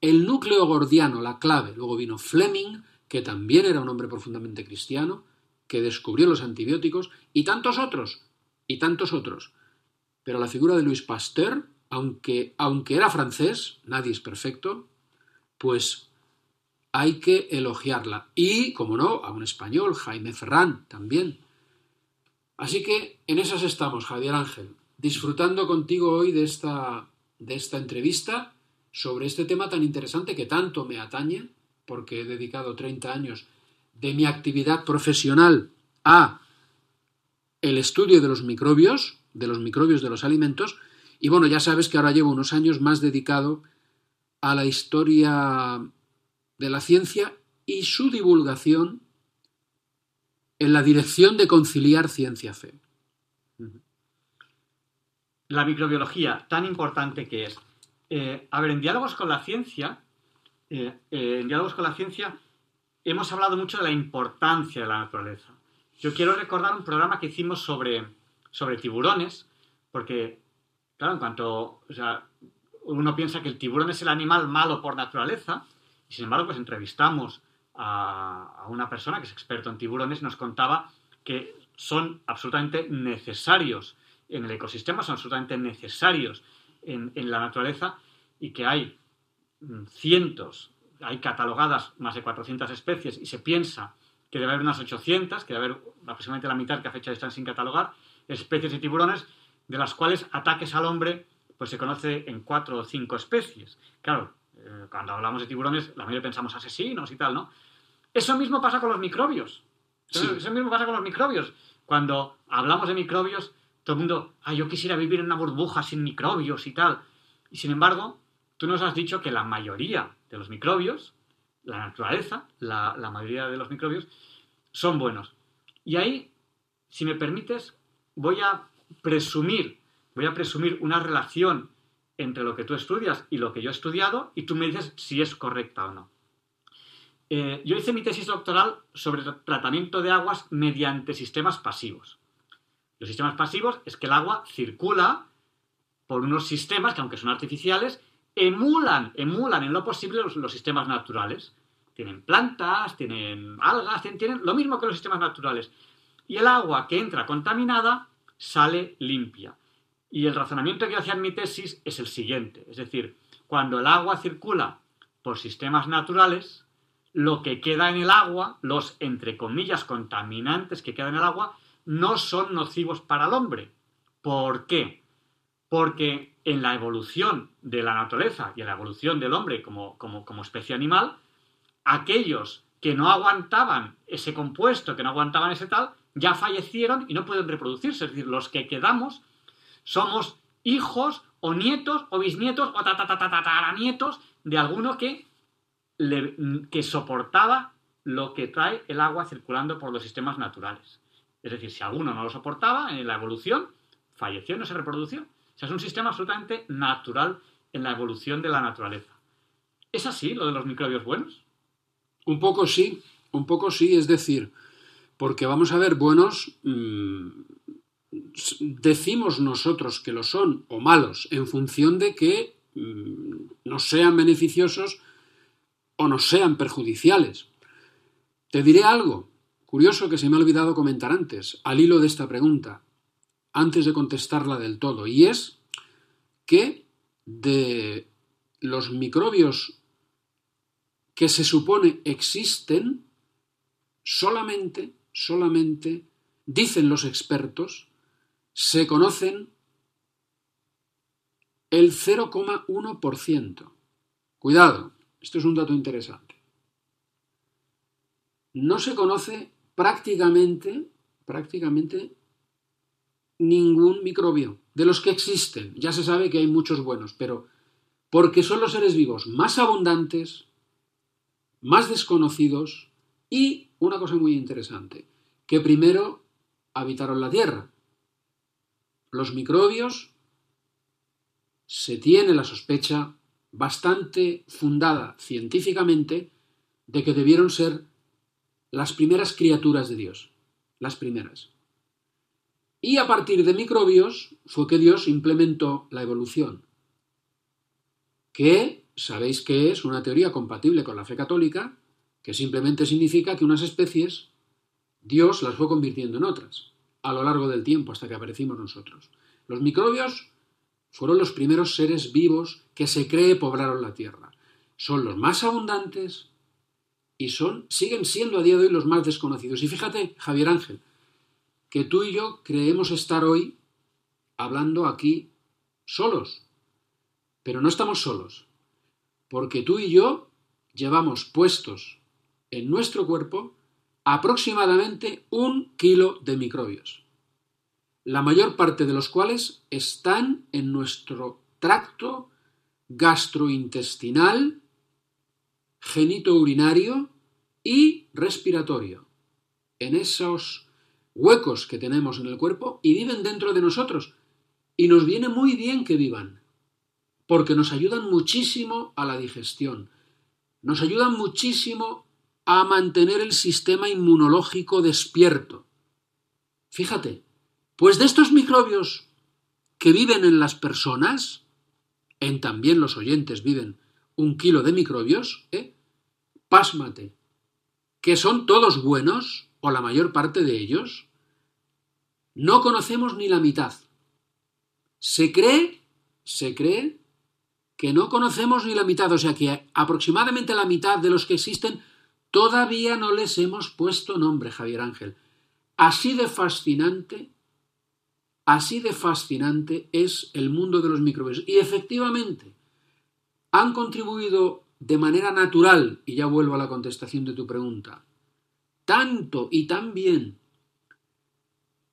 el núcleo gordiano, la clave. Luego vino Fleming, que también era un hombre profundamente cristiano, que descubrió los antibióticos, y tantos otros, y tantos otros. Pero la figura de Louis Pasteur, aunque, aunque era francés, nadie es perfecto, pues hay que elogiarla. Y, como no, a un español, Jaime Ferrán, también. Así que en esas estamos, Javier Ángel, disfrutando contigo hoy de esta, de esta entrevista sobre este tema tan interesante que tanto me atañe, porque he dedicado 30 años de mi actividad profesional a el estudio de los microbios, de los microbios de los alimentos, y bueno, ya sabes que ahora llevo unos años más dedicado a la historia de la ciencia y su divulgación en la dirección de conciliar ciencia-fe. La microbiología, tan importante que es. Eh, a ver, en diálogos con la ciencia, eh, eh, en diálogos con la ciencia, hemos hablado mucho de la importancia de la naturaleza. Yo quiero recordar un programa que hicimos sobre, sobre tiburones, porque, claro, en cuanto, uno piensa que el tiburón es el animal malo por naturaleza, y sin embargo, pues entrevistamos a, una persona que es experto en tiburones, nos contaba que son absolutamente necesarios en el ecosistema, son absolutamente necesarios en, la naturaleza y que hay mm, cientos, hay catalogadas más de 400 especies y se piensa que debe haber unas 800, que debe haber aproximadamente la mitad que a fecha están sin catalogar, especies de tiburones, de las cuales ataques al hombre pues se conoce en cuatro o cinco especies. Claro, eh, cuando hablamos de tiburones, la mayoría pensamos asesinos y tal, ¿no? Eso mismo pasa con los microbios. Eso mismo pasa con los microbios. Cuando hablamos de microbios, todo el mundo, ah, yo quisiera vivir en una burbuja sin microbios y tal. Y sin embargo, tú nos has dicho que la mayoría de los microbios, la naturaleza, la, mayoría de los microbios, son buenos. Y ahí, si me permites, voy a presumir, voy a presumir una relación entre lo que tú estudias y lo que yo he estudiado y tú me dices si es correcta o no. Eh, yo hice mi tesis doctoral sobre tratamiento de aguas mediante sistemas pasivos. Los sistemas pasivos es que el agua circula por unos sistemas que, aunque son artificiales, emulan, emulan en lo posible los, sistemas naturales. Tienen plantas, tienen algas, tienen, tienen lo mismo que los sistemas naturales. Y el agua que entra contaminada sale limpia. Y el razonamiento que hacía en mi tesis es el siguiente. Es decir, cuando el agua circula por sistemas naturales, lo que queda en el agua, los entre comillas contaminantes que quedan en el agua, no son nocivos para el hombre. ¿Por qué? Porque en la evolución de la naturaleza y en la evolución del hombre como, especie animal, aquellos que no aguantaban ese compuesto, que no aguantaban ese tal, ya fallecieron y no pueden reproducirse. Es decir, los que quedamos somos hijos o nietos o bisnietos o nietos de alguno que soportaba lo que trae el agua circulando por los sistemas naturales. Es decir, si alguno no lo soportaba en la evolución, falleció no se reprodució. O sea, es un sistema absolutamente natural en la evolución de la naturaleza. ¿Es así lo de los microbios buenos? Un poco sí, un poco sí, es decir, porque vamos a ver, buenos, mmm, decimos nosotros que lo son o malos en función de que mmm, nos sean beneficiosos o nos sean perjudiciales. Te diré algo curioso que se me ha olvidado comentar antes, al hilo de esta pregunta, antes de contestarla del todo, y es que de los microbios que se supone existen, solamente, solamente, dicen los expertos, se conocen el 0,1%. Cuidado, esto es un dato interesante. No se conoce prácticamente, prácticamente ningún microbio de los que existen. Ya se sabe que hay muchos buenos, pero porque son los seres vivos más abundantes, más desconocidos y una cosa muy interesante, que primero habitaron la Tierra. Los microbios se tiene la sospecha bastante fundada científicamente de que debieron ser las primeras criaturas de Dios, las primeras. Y a partir de microbios fue que Dios implementó la evolución, que sabéis que es una teoría compatible con la fe católica, que simplemente significa que unas especies Dios las fue convirtiendo en otras, a lo largo del tiempo hasta que aparecimos nosotros. Los microbios fueron los primeros seres vivos que se cree poblaron la Tierra. Son los más abundantes y son, siguen siendo a día de hoy los más desconocidos. Y fíjate, Javier Ángel, que tú y yo creemos estar hoy hablando aquí solos. Pero no estamos solos, porque tú y yo llevamos puestos en nuestro cuerpo aproximadamente un kilo de microbios la mayor parte de los cuales están en nuestro tracto gastrointestinal, genitourinario y respiratorio, en esos huecos que tenemos en el cuerpo y viven dentro de nosotros. Y nos viene muy bien que vivan, porque nos ayudan muchísimo a la digestión, nos ayudan muchísimo a mantener el sistema inmunológico despierto. Fíjate, pues de estos microbios que viven en las personas, en también los oyentes viven un kilo de microbios, ¿eh? Pásmate, que son todos buenos, o la mayor parte de ellos, no conocemos ni la mitad. Se cree, se cree que no conocemos ni la mitad, o sea que aproximadamente la mitad de los que existen todavía no les hemos puesto nombre, Javier Ángel. Así de fascinante Así de fascinante es el mundo de los microbios. Y efectivamente, han contribuido de manera natural, y ya vuelvo a la contestación de tu pregunta, tanto y tan bien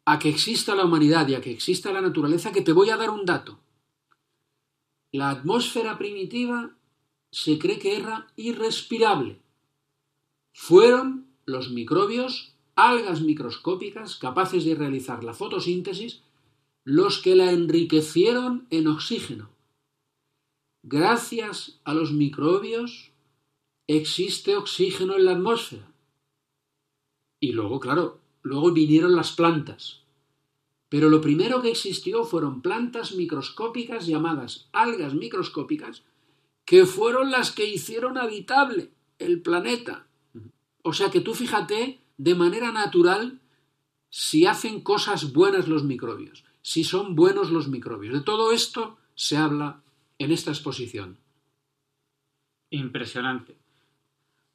a que exista la humanidad y a que exista la naturaleza que te voy a dar un dato. La atmósfera primitiva se cree que era irrespirable. Fueron los microbios, algas microscópicas capaces de realizar la fotosíntesis los que la enriquecieron en oxígeno. Gracias a los microbios existe oxígeno en la atmósfera. Y luego, claro, luego vinieron las plantas. Pero lo primero que existió fueron plantas microscópicas llamadas algas microscópicas, que fueron las que hicieron habitable el planeta. O sea que tú fíjate de manera natural si hacen cosas buenas los microbios si son buenos los microbios. De todo esto se habla en esta exposición. Impresionante.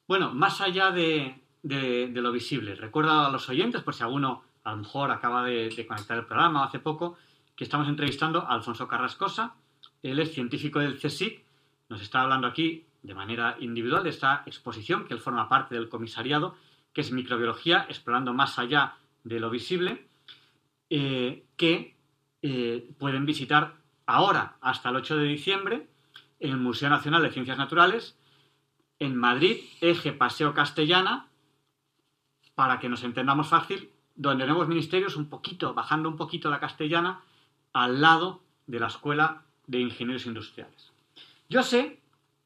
Bueno, más allá de, lo visible, recuerda a los oyentes, por si alguno a lo mejor acaba de, de conectar el programa hace poco, que estamos entrevistando a Alfonso Carrascosa. Él es científico del CSIC. Nos está hablando aquí de manera individual de esta exposición que él forma parte del comisariado, que es Microbiología, explorando más allá de lo visible, eh, que eh, pueden visitar ahora hasta el 8 de diciembre en el Museo Nacional de Ciencias Naturales en Madrid, eje Paseo Castellana, para que nos entendamos fácil, donde tenemos ministerios un poquito, bajando un poquito la castellana, al lado de la Escuela de Ingenieros Industriales. Yo sé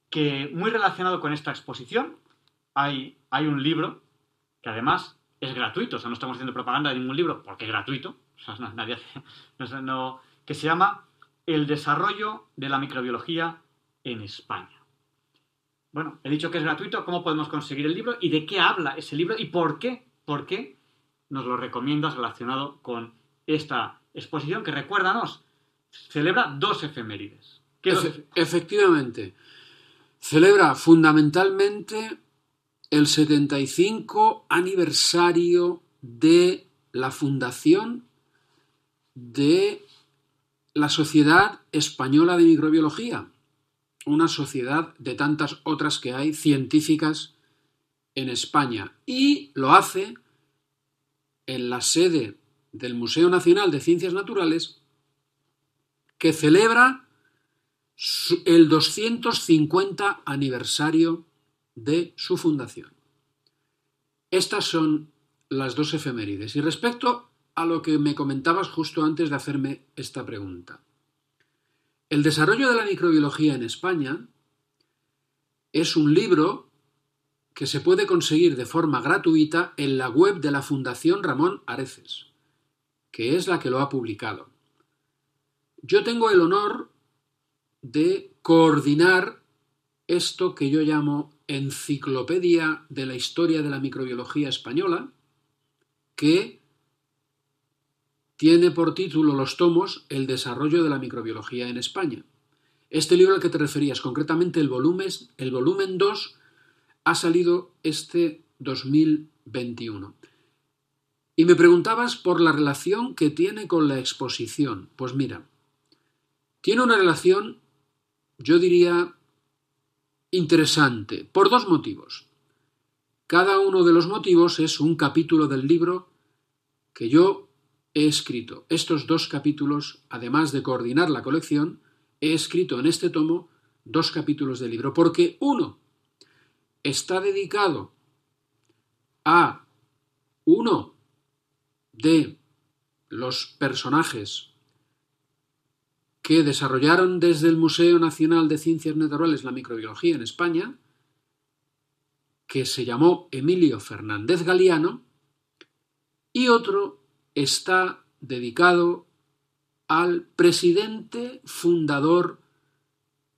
que muy relacionado con esta exposición hay, hay un libro que además es gratuito, o sea, no estamos haciendo propaganda de ningún libro porque es gratuito, nadie que se llama El desarrollo de la microbiología en España. Bueno, he dicho que es gratuito, ¿cómo podemos conseguir el libro y de qué habla ese libro y por qué? ¿Por qué nos lo recomiendas relacionado con esta exposición que, recuérdanos, celebra dos efemérides? Efectivamente, celebra fundamentalmente el 75 aniversario de la fundación de la Sociedad Española de Microbiología, una sociedad de tantas otras que hay científicas en España. Y lo hace en la sede del Museo Nacional de Ciencias Naturales, que celebra el 250 aniversario de su fundación. Estas son las dos efemérides. Y respecto a lo que me comentabas justo antes de hacerme esta pregunta. El desarrollo de la microbiología en España es un libro que se puede conseguir de forma gratuita en la web de la Fundación Ramón Areces, que es la que lo ha publicado. Yo tengo el honor de coordinar esto que yo llamo Enciclopedia de la Historia de la Microbiología Española, que tiene por título los tomos El desarrollo de la microbiología en España. Este libro al que te referías, concretamente el volumen, el volumen 2, ha salido este 2021. Y me preguntabas por la relación que tiene con la exposición. Pues mira, tiene una relación, yo diría, interesante, por dos motivos. Cada uno de los motivos es un capítulo del libro que yo he escrito. Estos dos capítulos, además de coordinar la colección, he escrito en este tomo dos capítulos del libro, porque uno está dedicado a uno de los personajes que desarrollaron desde el Museo Nacional de Ciencias Naturales la microbiología en España, que se llamó Emilio Fernández Galiano, y otro está dedicado al presidente fundador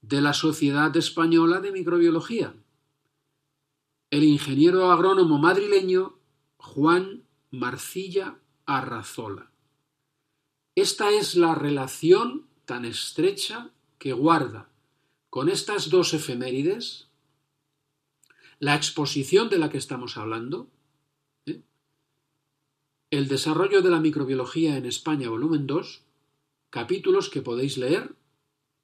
de la Sociedad Española de Microbiología, el ingeniero agrónomo madrileño Juan Marcilla Arrazola. Esta es la relación tan estrecha que guarda con estas dos efemérides la exposición de la que estamos hablando. El desarrollo de la microbiología en España, volumen 2, capítulos que podéis leer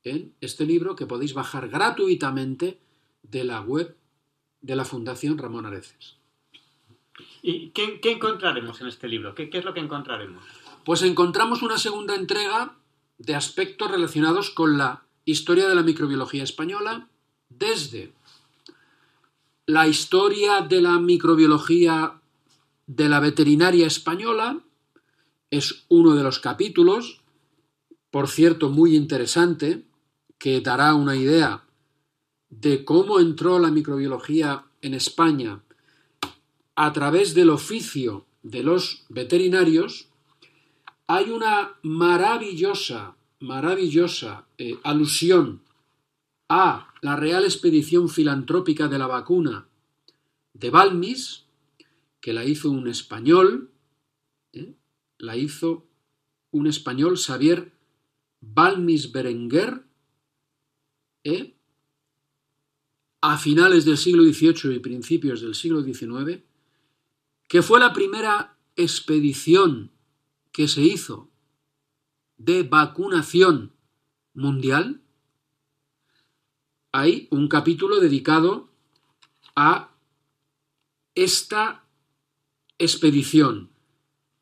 en este libro que podéis bajar gratuitamente de la web de la Fundación Ramón Areces. ¿Y qué, encontraremos en este libro? ¿Qué, ¿Qué es lo que encontraremos? Pues encontramos una segunda entrega de aspectos relacionados con la historia de la microbiología española desde la historia de la microbiología de la veterinaria española es uno de los capítulos, por cierto, muy interesante, que dará una idea de cómo entró la microbiología en España a través del oficio de los veterinarios, hay una maravillosa, maravillosa eh, alusión a la Real Expedición Filantrópica de la Vacuna de Balmis, que la hizo un español, ¿eh? la hizo un español, Xavier Balmis Berenguer, ¿eh? a finales del siglo XVIII y principios del siglo XIX, que fue la primera expedición que se hizo de vacunación mundial, hay un capítulo dedicado a esta expedición,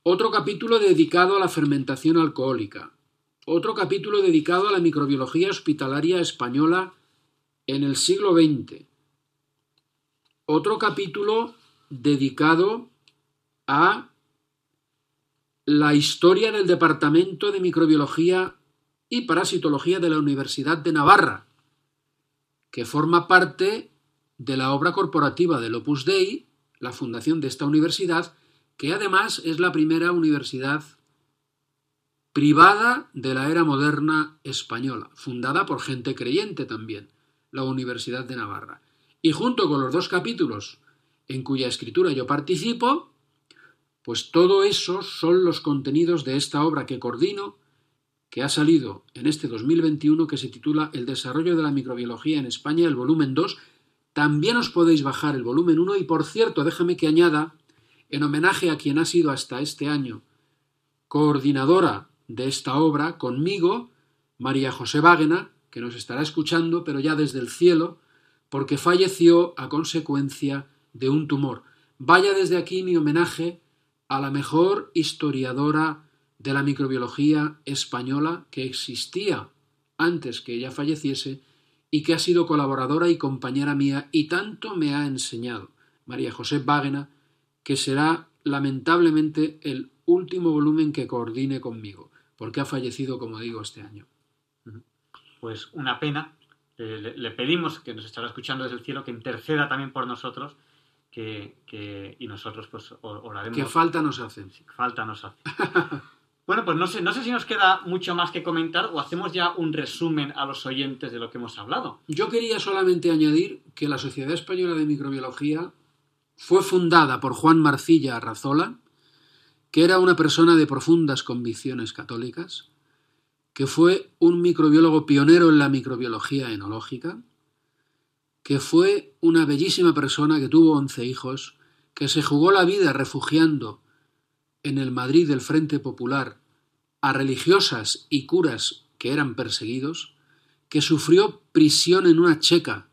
otro capítulo dedicado a la fermentación alcohólica, otro capítulo dedicado a la microbiología hospitalaria española en el siglo XX, otro capítulo dedicado a la historia del Departamento de Microbiología y Parasitología de la Universidad de Navarra, que forma parte de la obra corporativa del Opus Dei, la fundación de esta universidad, que además es la primera universidad privada de la era moderna española, fundada por gente creyente también, la Universidad de Navarra. Y junto con los dos capítulos en cuya escritura yo participo, pues todo eso son los contenidos de esta obra que coordino que ha salido en este 2021 que se titula El desarrollo de la microbiología en España, el volumen 2, también os podéis bajar el volumen 1 y por cierto, déjame que añada, en homenaje a quien ha sido hasta este año coordinadora de esta obra, conmigo, María José Vágena, que nos estará escuchando, pero ya desde el cielo, porque falleció a consecuencia de un tumor. Vaya desde aquí mi homenaje a la mejor historiadora de la microbiología española que existía antes que ella falleciese y que ha sido colaboradora y compañera mía y tanto me ha enseñado, María José Vágena, que será lamentablemente el último volumen que coordine conmigo, porque ha fallecido, como digo, este año. Pues una pena. Eh, le, pedimos, que nos estará escuchando desde el cielo, que interceda también por nosotros que, que- y nosotros pues oraremos. ¿Qué falta nos hacen? falta nos hace. bueno, pues no sé, no sé si nos queda mucho más que comentar o hacemos ya un resumen a los oyentes de lo que hemos hablado. Yo quería solamente añadir que la Sociedad Española de Microbiología fue fundada por Juan Marcilla Arrazola, que era una persona de profundas convicciones católicas, que fue un microbiólogo pionero en la microbiología enológica, que fue una bellísima persona que tuvo once hijos, que se jugó la vida refugiando en el Madrid del Frente Popular a religiosas y curas que eran perseguidos, que sufrió prisión en una checa,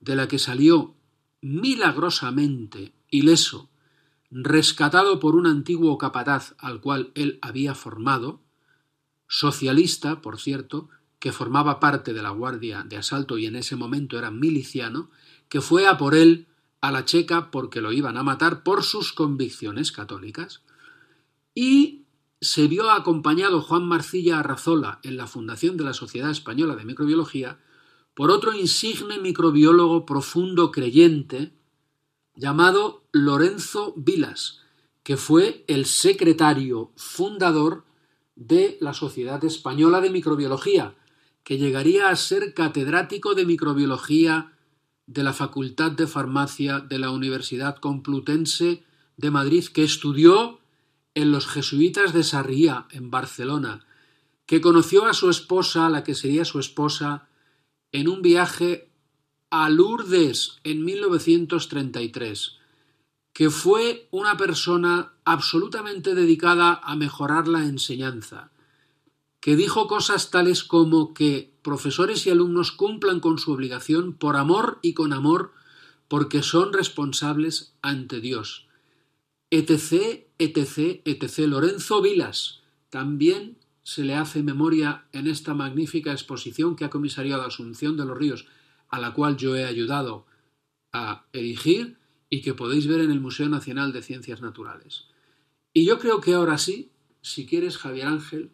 de la que salió milagrosamente ileso, rescatado por un antiguo capataz al cual él había formado, socialista, por cierto, que formaba parte de la Guardia de Asalto y en ese momento era miliciano, que fue a por él a la Checa porque lo iban a matar por sus convicciones católicas, y se vio acompañado Juan Marcilla Arrazola en la fundación de la Sociedad Española de Microbiología por otro insigne microbiólogo profundo creyente llamado Lorenzo Vilas, que fue el secretario fundador de la Sociedad Española de Microbiología, que llegaría a ser catedrático de microbiología de la Facultad de Farmacia de la Universidad Complutense de Madrid, que estudió en los jesuitas de Sarriá, en Barcelona, que conoció a su esposa, la que sería su esposa, en un viaje a Lourdes en 1933, que fue una persona absolutamente dedicada a mejorar la enseñanza, que dijo cosas tales como que profesores y alumnos cumplan con su obligación por amor y con amor porque son responsables ante Dios. Etc, etc, etc. Lorenzo Vilas también se le hace memoria en esta magnífica exposición que ha comisariado Asunción de los Ríos, a la cual yo he ayudado a erigir y que podéis ver en el Museo Nacional de Ciencias Naturales. Y yo creo que ahora sí, si quieres, Javier Ángel,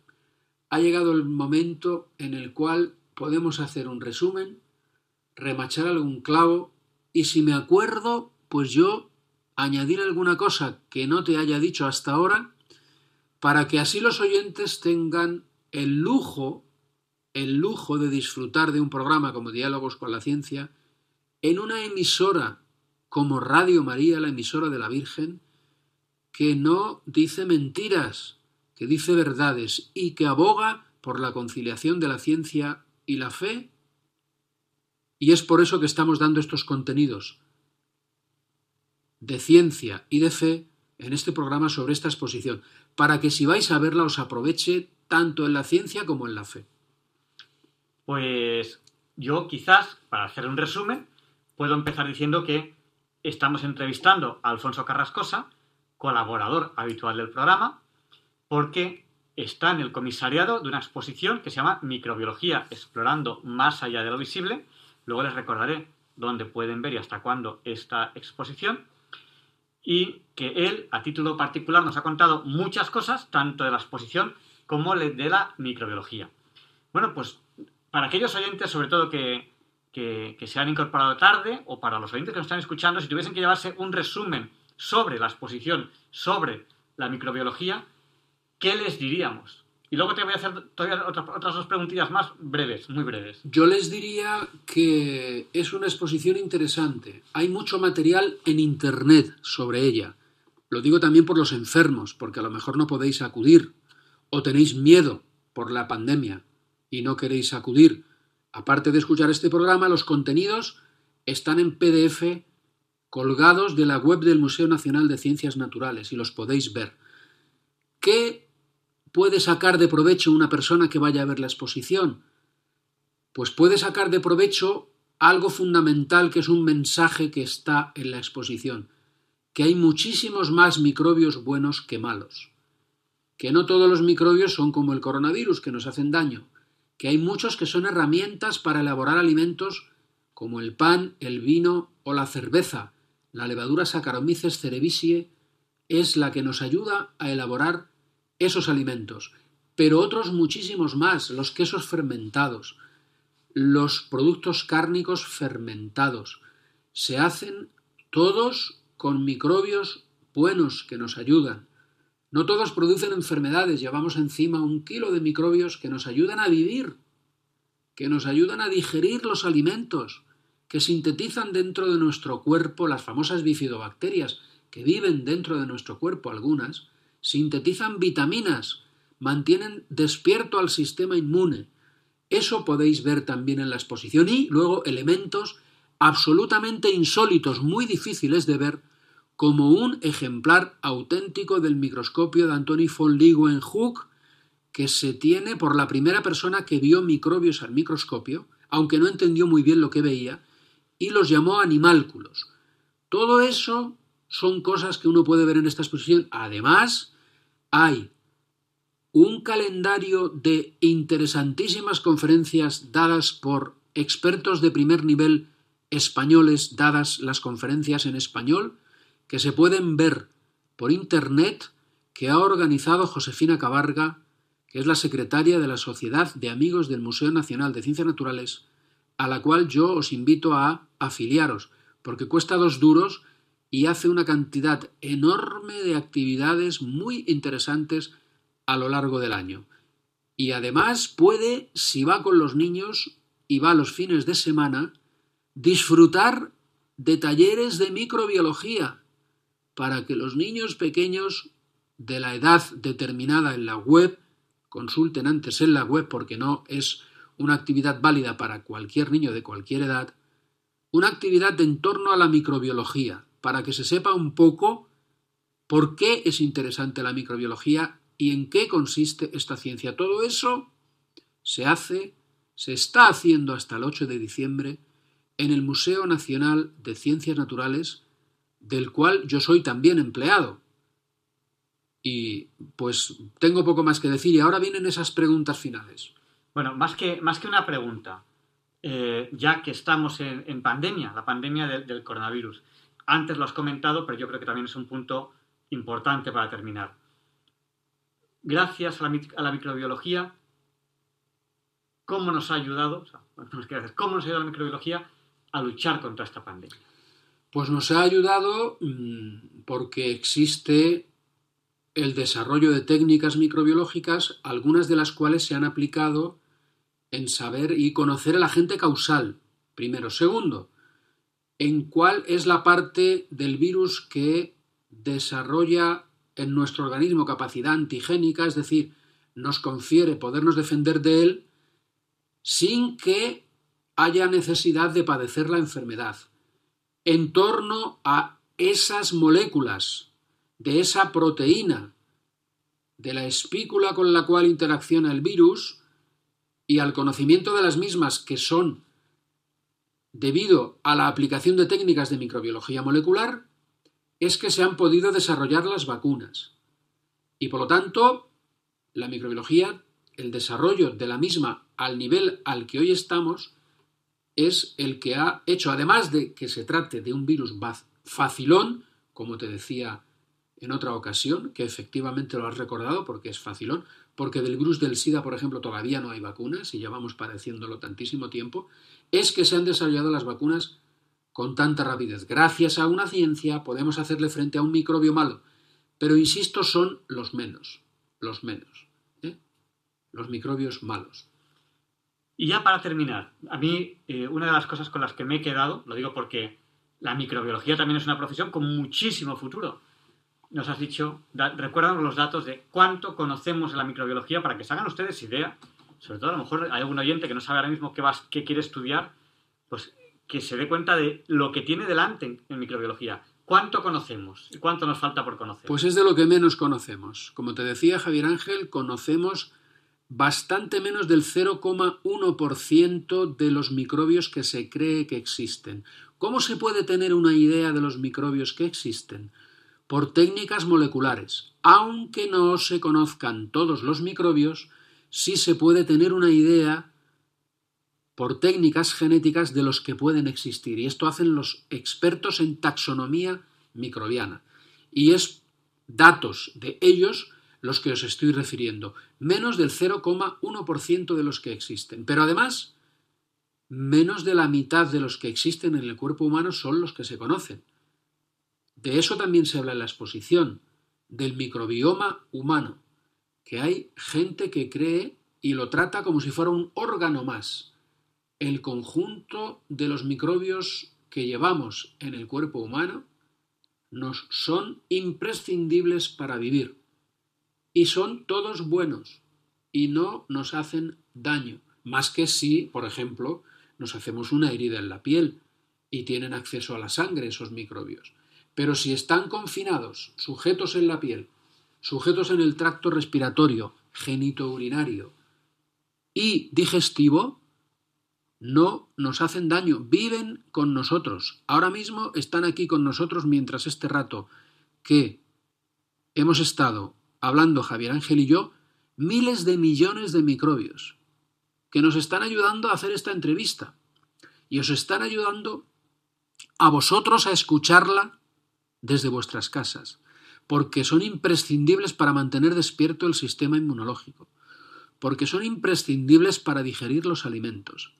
ha llegado el momento en el cual podemos hacer un resumen, remachar algún clavo y si me acuerdo, pues yo añadir alguna cosa que no te haya dicho hasta ahora para que así los oyentes tengan el lujo, el lujo de disfrutar de un programa como Diálogos con la Ciencia en una emisora como Radio María, la emisora de la Virgen, que no dice mentiras, que dice verdades y que aboga por la conciliación de la ciencia y la fe. Y es por eso que estamos dando estos contenidos de ciencia y de fe en este programa sobre esta exposición, para que si vais a verla os aproveche tanto en la ciencia como en la fe. Pues yo quizás, para hacer un resumen, puedo empezar diciendo que estamos entrevistando a Alfonso Carrascosa, colaborador habitual del programa, porque está en el comisariado de una exposición que se llama Microbiología explorando más allá de lo visible. Luego les recordaré dónde pueden ver y hasta cuándo esta exposición. Y que él, a título particular, nos ha contado muchas cosas, tanto de la exposición como de la microbiología. Bueno, pues para aquellos oyentes, sobre todo que, que, se han incorporado tarde, o para los oyentes que nos están escuchando, si tuviesen que llevarse un resumen sobre la exposición, sobre la microbiología, ¿qué les diríamos? Y luego te voy a hacer todavía otras, otras dos preguntillas más breves, muy breves. Yo les diría que es una exposición interesante. Hay mucho material en Internet sobre ella. Lo digo también por los enfermos, porque a lo mejor no podéis acudir o tenéis miedo por la pandemia y no queréis acudir. Aparte de escuchar este programa, los contenidos están en PDF colgados de la web del Museo Nacional de Ciencias Naturales y los podéis ver. ¿Qué puede sacar de provecho una persona que vaya a ver la exposición? Pues puede sacar de provecho algo fundamental que es un mensaje que está en la exposición, que hay muchísimos más microbios buenos que malos, que no todos los microbios son como el coronavirus que nos hacen daño, que hay muchos que son herramientas para elaborar alimentos como el pan, el vino o la cerveza, la levadura Saccharomyces cerevisiae es la que nos ayuda a elaborar esos alimentos, pero otros muchísimos más, los quesos fermentados, los productos cárnicos fermentados, se hacen todos con microbios buenos que nos ayudan. No todos producen enfermedades, llevamos encima un kilo de microbios que nos ayudan a vivir, que nos ayudan a digerir los alimentos, que sintetizan dentro de nuestro cuerpo las famosas bifidobacterias que viven dentro de nuestro cuerpo algunas, sintetizan vitaminas, mantienen despierto al sistema inmune. Eso podéis ver también en la exposición y luego elementos absolutamente insólitos, muy difíciles de ver, como un ejemplar auténtico del microscopio de Antoni von Leeuwenhoek, que se tiene por la primera persona que vio microbios al microscopio, aunque no entendió muy bien lo que veía, y los llamó animálculos. Todo eso son cosas que uno puede ver en esta exposición. Además, hay un calendario de interesantísimas conferencias dadas por expertos de primer nivel españoles, dadas las conferencias en español, que se pueden ver por Internet, que ha organizado Josefina Cabarga, que es la secretaria de la Sociedad de Amigos del Museo Nacional de Ciencias Naturales, a la cual yo os invito a afiliaros, porque cuesta dos duros y hace una cantidad enorme de actividades muy interesantes a lo largo del año. Y además puede, si va con los niños y va los fines de semana, disfrutar de talleres de microbiología para que los niños pequeños de la edad determinada en la web consulten antes en la web porque no es una actividad válida para cualquier niño de cualquier edad, una actividad en torno a la microbiología, para que se sepa un poco por qué es interesante la microbiología y en qué consiste esta ciencia. Todo eso se hace, se está haciendo hasta el 8 de diciembre en el Museo Nacional de Ciencias Naturales, del cual yo soy también empleado. Y pues tengo poco más que decir y ahora vienen esas preguntas finales. Bueno, más que, más que una pregunta, eh, ya que estamos en, pandemia, la pandemia del coronavirus. Antes lo has comentado, pero yo creo que también es un punto importante para terminar. Gracias a la, microbiología, ¿cómo nos ha ayudado, cómo nos ha ayudado la microbiología a luchar contra esta pandemia? Pues nos ha ayudado mm, porque existe el desarrollo de técnicas microbiológicas, algunas de las cuales se han aplicado en saber y conocer el agente causal, primero. Segundo, en cuál es la parte del virus que desarrolla en nuestro organismo capacidad antigénica, es decir, nos confiere podernos defender de él sin que haya necesidad de padecer la enfermedad. En torno a esas moléculas, de esa proteína, de la espícula con la cual interacciona el virus, y al conocimiento de las mismas que son debido a la aplicación de técnicas de microbiología molecular, es que se han podido desarrollar las vacunas. Y por lo tanto, la microbiología, el desarrollo de la misma al nivel al que hoy estamos, es el que ha hecho, además de que se trate de un virus facilón, como te decía en otra ocasión, que efectivamente lo has recordado porque es facilón, porque del virus del SIDA, por ejemplo, todavía no hay vacunas y ya vamos padeciéndolo tantísimo tiempo, es que se han desarrollado las vacunas con tanta rapidez. Gracias a una ciencia podemos hacerle frente a un microbio malo, pero insisto, son los menos, los menos, ¿eh? los microbios malos. Y ya para terminar, a mí eh, una de las cosas con las que me he quedado, lo digo porque la microbiología también es una profesión con muchísimo futuro nos has dicho, recuerdan los datos de cuánto conocemos de la microbiología para que se hagan ustedes idea. Sobre todo, a lo mejor hay algún oyente que no sabe ahora mismo qué, qué quiere estudiar, pues que se dé cuenta de lo que tiene delante en, en microbiología. ¿Cuánto conocemos? ¿Y cuánto nos falta por conocer? Pues es de lo que menos conocemos. Como te decía Javier Ángel, conocemos bastante menos del 0,1% de los microbios que se cree que existen. ¿Cómo se puede tener una idea de los microbios que existen? Por técnicas moleculares. Aunque no se conozcan todos los microbios, sí se puede tener una idea por técnicas genéticas de los que pueden existir. Y esto hacen los expertos en taxonomía microbiana. Y es datos de ellos los que os estoy refiriendo. Menos del 0,1% de los que existen. Pero además, menos de la mitad de los que existen en el cuerpo humano son los que se conocen. De eso también se habla en la exposición, del microbioma humano, que hay gente que cree y lo trata como si fuera un órgano más el conjunto de los microbios que llevamos en el cuerpo humano nos son imprescindibles para vivir y son todos buenos y no nos hacen daño, más que si, por ejemplo, nos hacemos una herida en la piel y tienen acceso a la sangre esos microbios. Pero si están confinados, sujetos en la piel, sujetos en el tracto respiratorio, genitourinario y digestivo, no nos hacen daño, viven con nosotros. Ahora mismo están aquí con nosotros mientras este rato que hemos estado hablando Javier Ángel y yo, miles de millones de microbios que nos están ayudando a hacer esta entrevista y os están ayudando a vosotros a escucharla desde vuestras casas, porque son imprescindibles para mantener despierto el sistema inmunológico, porque son imprescindibles para digerir los alimentos,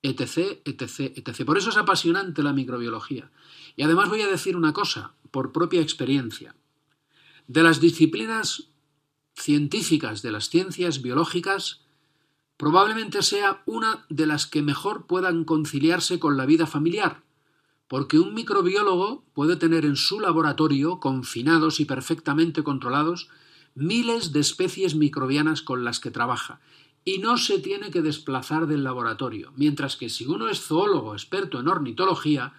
etc., etc., etc. Por eso es apasionante la microbiología. Y además voy a decir una cosa, por propia experiencia. De las disciplinas científicas, de las ciencias biológicas, probablemente sea una de las que mejor puedan conciliarse con la vida familiar, porque un microbiólogo puede tener en su laboratorio, confinados y perfectamente controlados, miles de especies microbianas con las que trabaja, y no se tiene que desplazar del laboratorio, mientras que si uno es zoólogo experto en ornitología,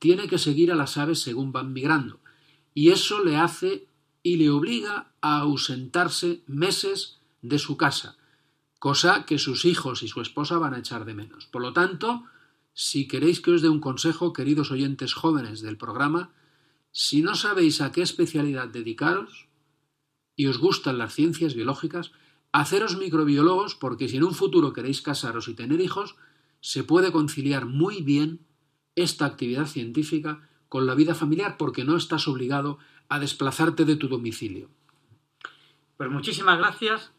tiene que seguir a las aves según van migrando, y eso le hace y le obliga a ausentarse meses de su casa, cosa que sus hijos y su esposa van a echar de menos. Por lo tanto, si queréis que os dé un consejo, queridos oyentes jóvenes del programa, si no sabéis a qué especialidad dedicaros y os gustan las ciencias biológicas, Haceros microbiólogos porque si en un futuro queréis casaros y tener hijos, se puede conciliar muy bien esta actividad científica con la vida familiar porque no estás obligado a desplazarte de tu domicilio. Pues muchísimas gracias,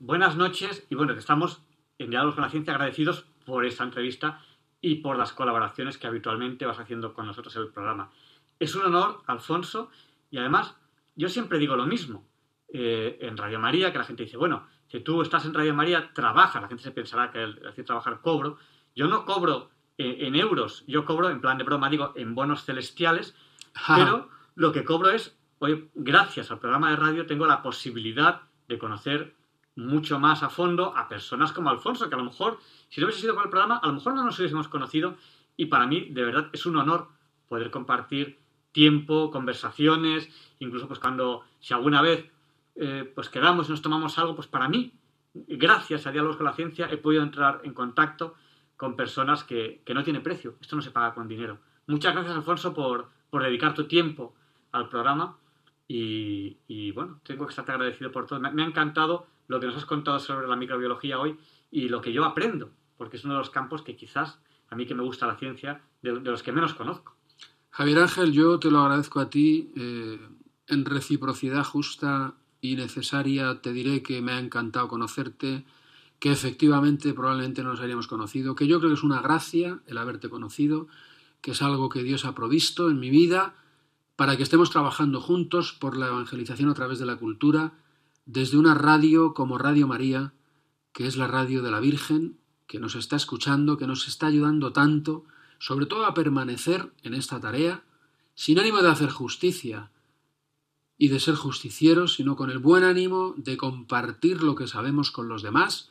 buenas noches y bueno, estamos en Diálogos con la Ciencia agradecidos por esta entrevista y por las colaboraciones que habitualmente vas haciendo con nosotros en el programa. Es un honor, Alfonso, y además yo siempre digo lo mismo. Eh, en Radio María, que la gente dice, bueno, si tú estás en Radio María, trabaja, la gente se pensará que al decir trabajar cobro. Yo no cobro eh, en euros, yo cobro en plan de broma, digo, en bonos celestiales, pero lo que cobro es, oye, gracias al programa de radio tengo la posibilidad de conocer mucho más a fondo a personas como Alfonso, que a lo mejor, si no hubiese sido por el programa, a lo mejor no nos hubiésemos conocido y para mí, de verdad, es un honor poder compartir tiempo, conversaciones, incluso pues cuando, si alguna vez eh, pues quedamos y nos tomamos algo, pues para mí, gracias a Diálogos con la Ciencia, he podido entrar en contacto con personas que, no tiene precio. Esto no se paga con dinero. Muchas gracias, Alfonso, por, dedicar tu tiempo al programa. Y, bueno, tengo que estarte agradecido por todo. Me, ha encantado lo que nos has contado sobre la microbiología hoy y lo que yo aprendo, porque es uno de los campos que quizás a mí que me gusta la ciencia, de, los que menos conozco. Javier Ángel, yo te lo agradezco a ti eh, en reciprocidad justa y necesaria, te diré que me ha encantado conocerte, que efectivamente probablemente no nos habríamos conocido, que yo creo que es una gracia el haberte conocido, que es algo que Dios ha provisto en mi vida para que estemos trabajando juntos por la evangelización a través de la cultura, desde una radio como Radio María, que es la radio de la Virgen, que nos está escuchando, que nos está ayudando tanto, sobre todo a permanecer en esta tarea, sin ánimo de hacer justicia, y de ser justicieros, sino con el buen ánimo de compartir lo que sabemos con los demás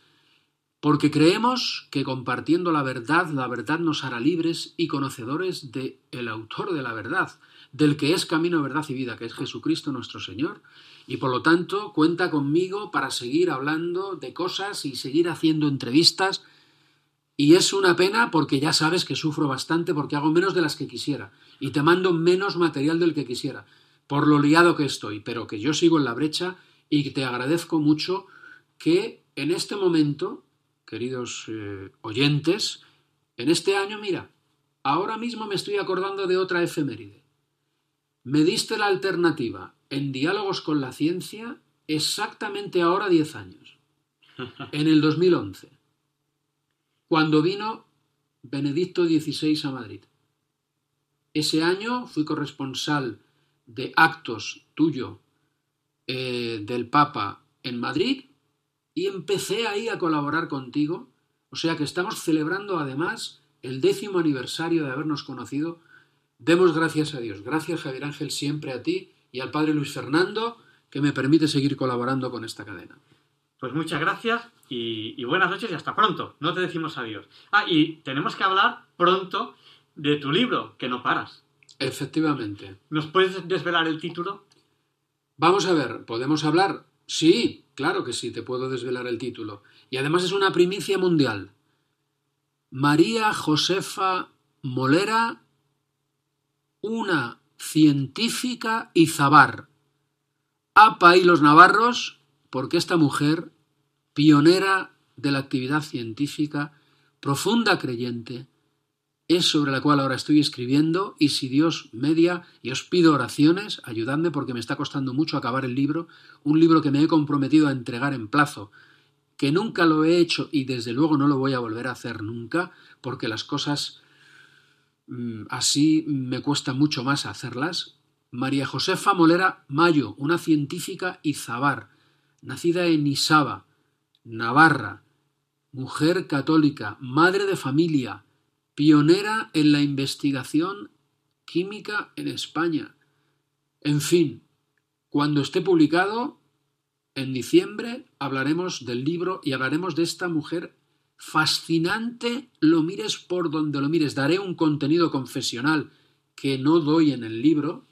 porque creemos que compartiendo la verdad, la verdad nos hará libres y conocedores de el autor de la verdad, del que es camino, verdad y vida, que es Jesucristo nuestro Señor. Y por lo tanto, cuenta conmigo para seguir hablando de cosas y seguir haciendo entrevistas. Y es una pena porque ya sabes que sufro bastante porque hago menos de las que quisiera. Y te mando menos material del que quisiera, por lo liado que estoy, pero que yo sigo en la brecha y te agradezco mucho que en este momento, queridos eh, oyentes, en este año, mira, ahora mismo me estoy acordando de otra efeméride. Me diste la alternativa en Diálogos con la Ciencia exactamente ahora 10 años, en el 2011, cuando vino Benedicto XVI a Madrid. Ese año fui corresponsal de actos tuyo eh, del Papa en Madrid y empecé ahí a colaborar contigo. O sea que estamos celebrando además el décimo aniversario de habernos conocido. Demos gracias a Dios. Gracias Javier Ángel siempre a ti y al Padre Luis Fernando que me permite seguir colaborando con esta cadena. Pues muchas gracias y, y, buenas noches y hasta pronto. No te decimos adiós. Ah, y tenemos que hablar pronto de tu libro, que no paras. Efectivamente. ¿Nos puedes desvelar el título? Vamos a ver, ¿podemos hablar? Sí, claro que sí, te puedo desvelar el título. Y además es una primicia mundial. María Josefa Molera, una científica y zabar. APA y los navarros, porque esta mujer, pionera de la actividad científica, profunda creyente, es sobre la cual ahora estoy escribiendo y si Dios media y os pido oraciones, ayudadme porque me está costando mucho acabar el libro, un libro que me he comprometido a entregar en plazo, que nunca lo he hecho y desde luego no lo voy a volver a hacer nunca porque las cosas así me cuesta mucho más hacerlas. María Josefa Molera Mayo, una científica izabar, nacida en Isaba, Navarra, mujer católica, madre de familia, pionera en la investigación química en España. En fin, cuando esté publicado, en diciembre, hablaremos del libro y hablaremos de esta mujer fascinante, lo mires por donde lo mires. Daré un contenido confesional que no doy en el libro,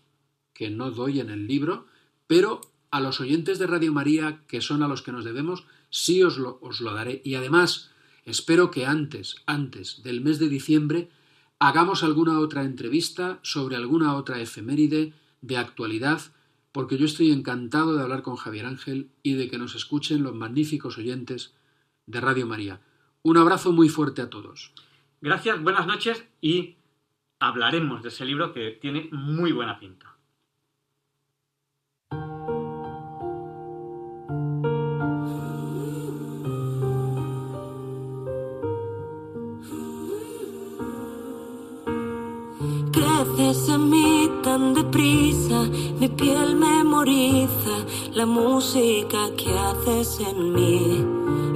que no doy en el libro, pero a los oyentes de Radio María, que son a los que nos debemos, sí os lo, os lo daré. Y además, Espero que antes, antes del mes de diciembre, hagamos alguna otra entrevista sobre alguna otra efeméride de actualidad, porque yo estoy encantado de hablar con Javier Ángel y de que nos escuchen los magníficos oyentes de Radio María. Un abrazo muy fuerte a todos. Gracias, buenas noches y hablaremos de ese libro que tiene muy buena pinta. Tan deprisa, mi piel memoriza la música que haces en mí.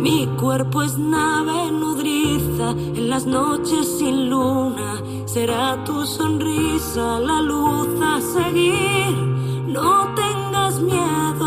Mi cuerpo es nave nudriza en las noches sin luna. Será tu sonrisa la luz a seguir. No tengas miedo,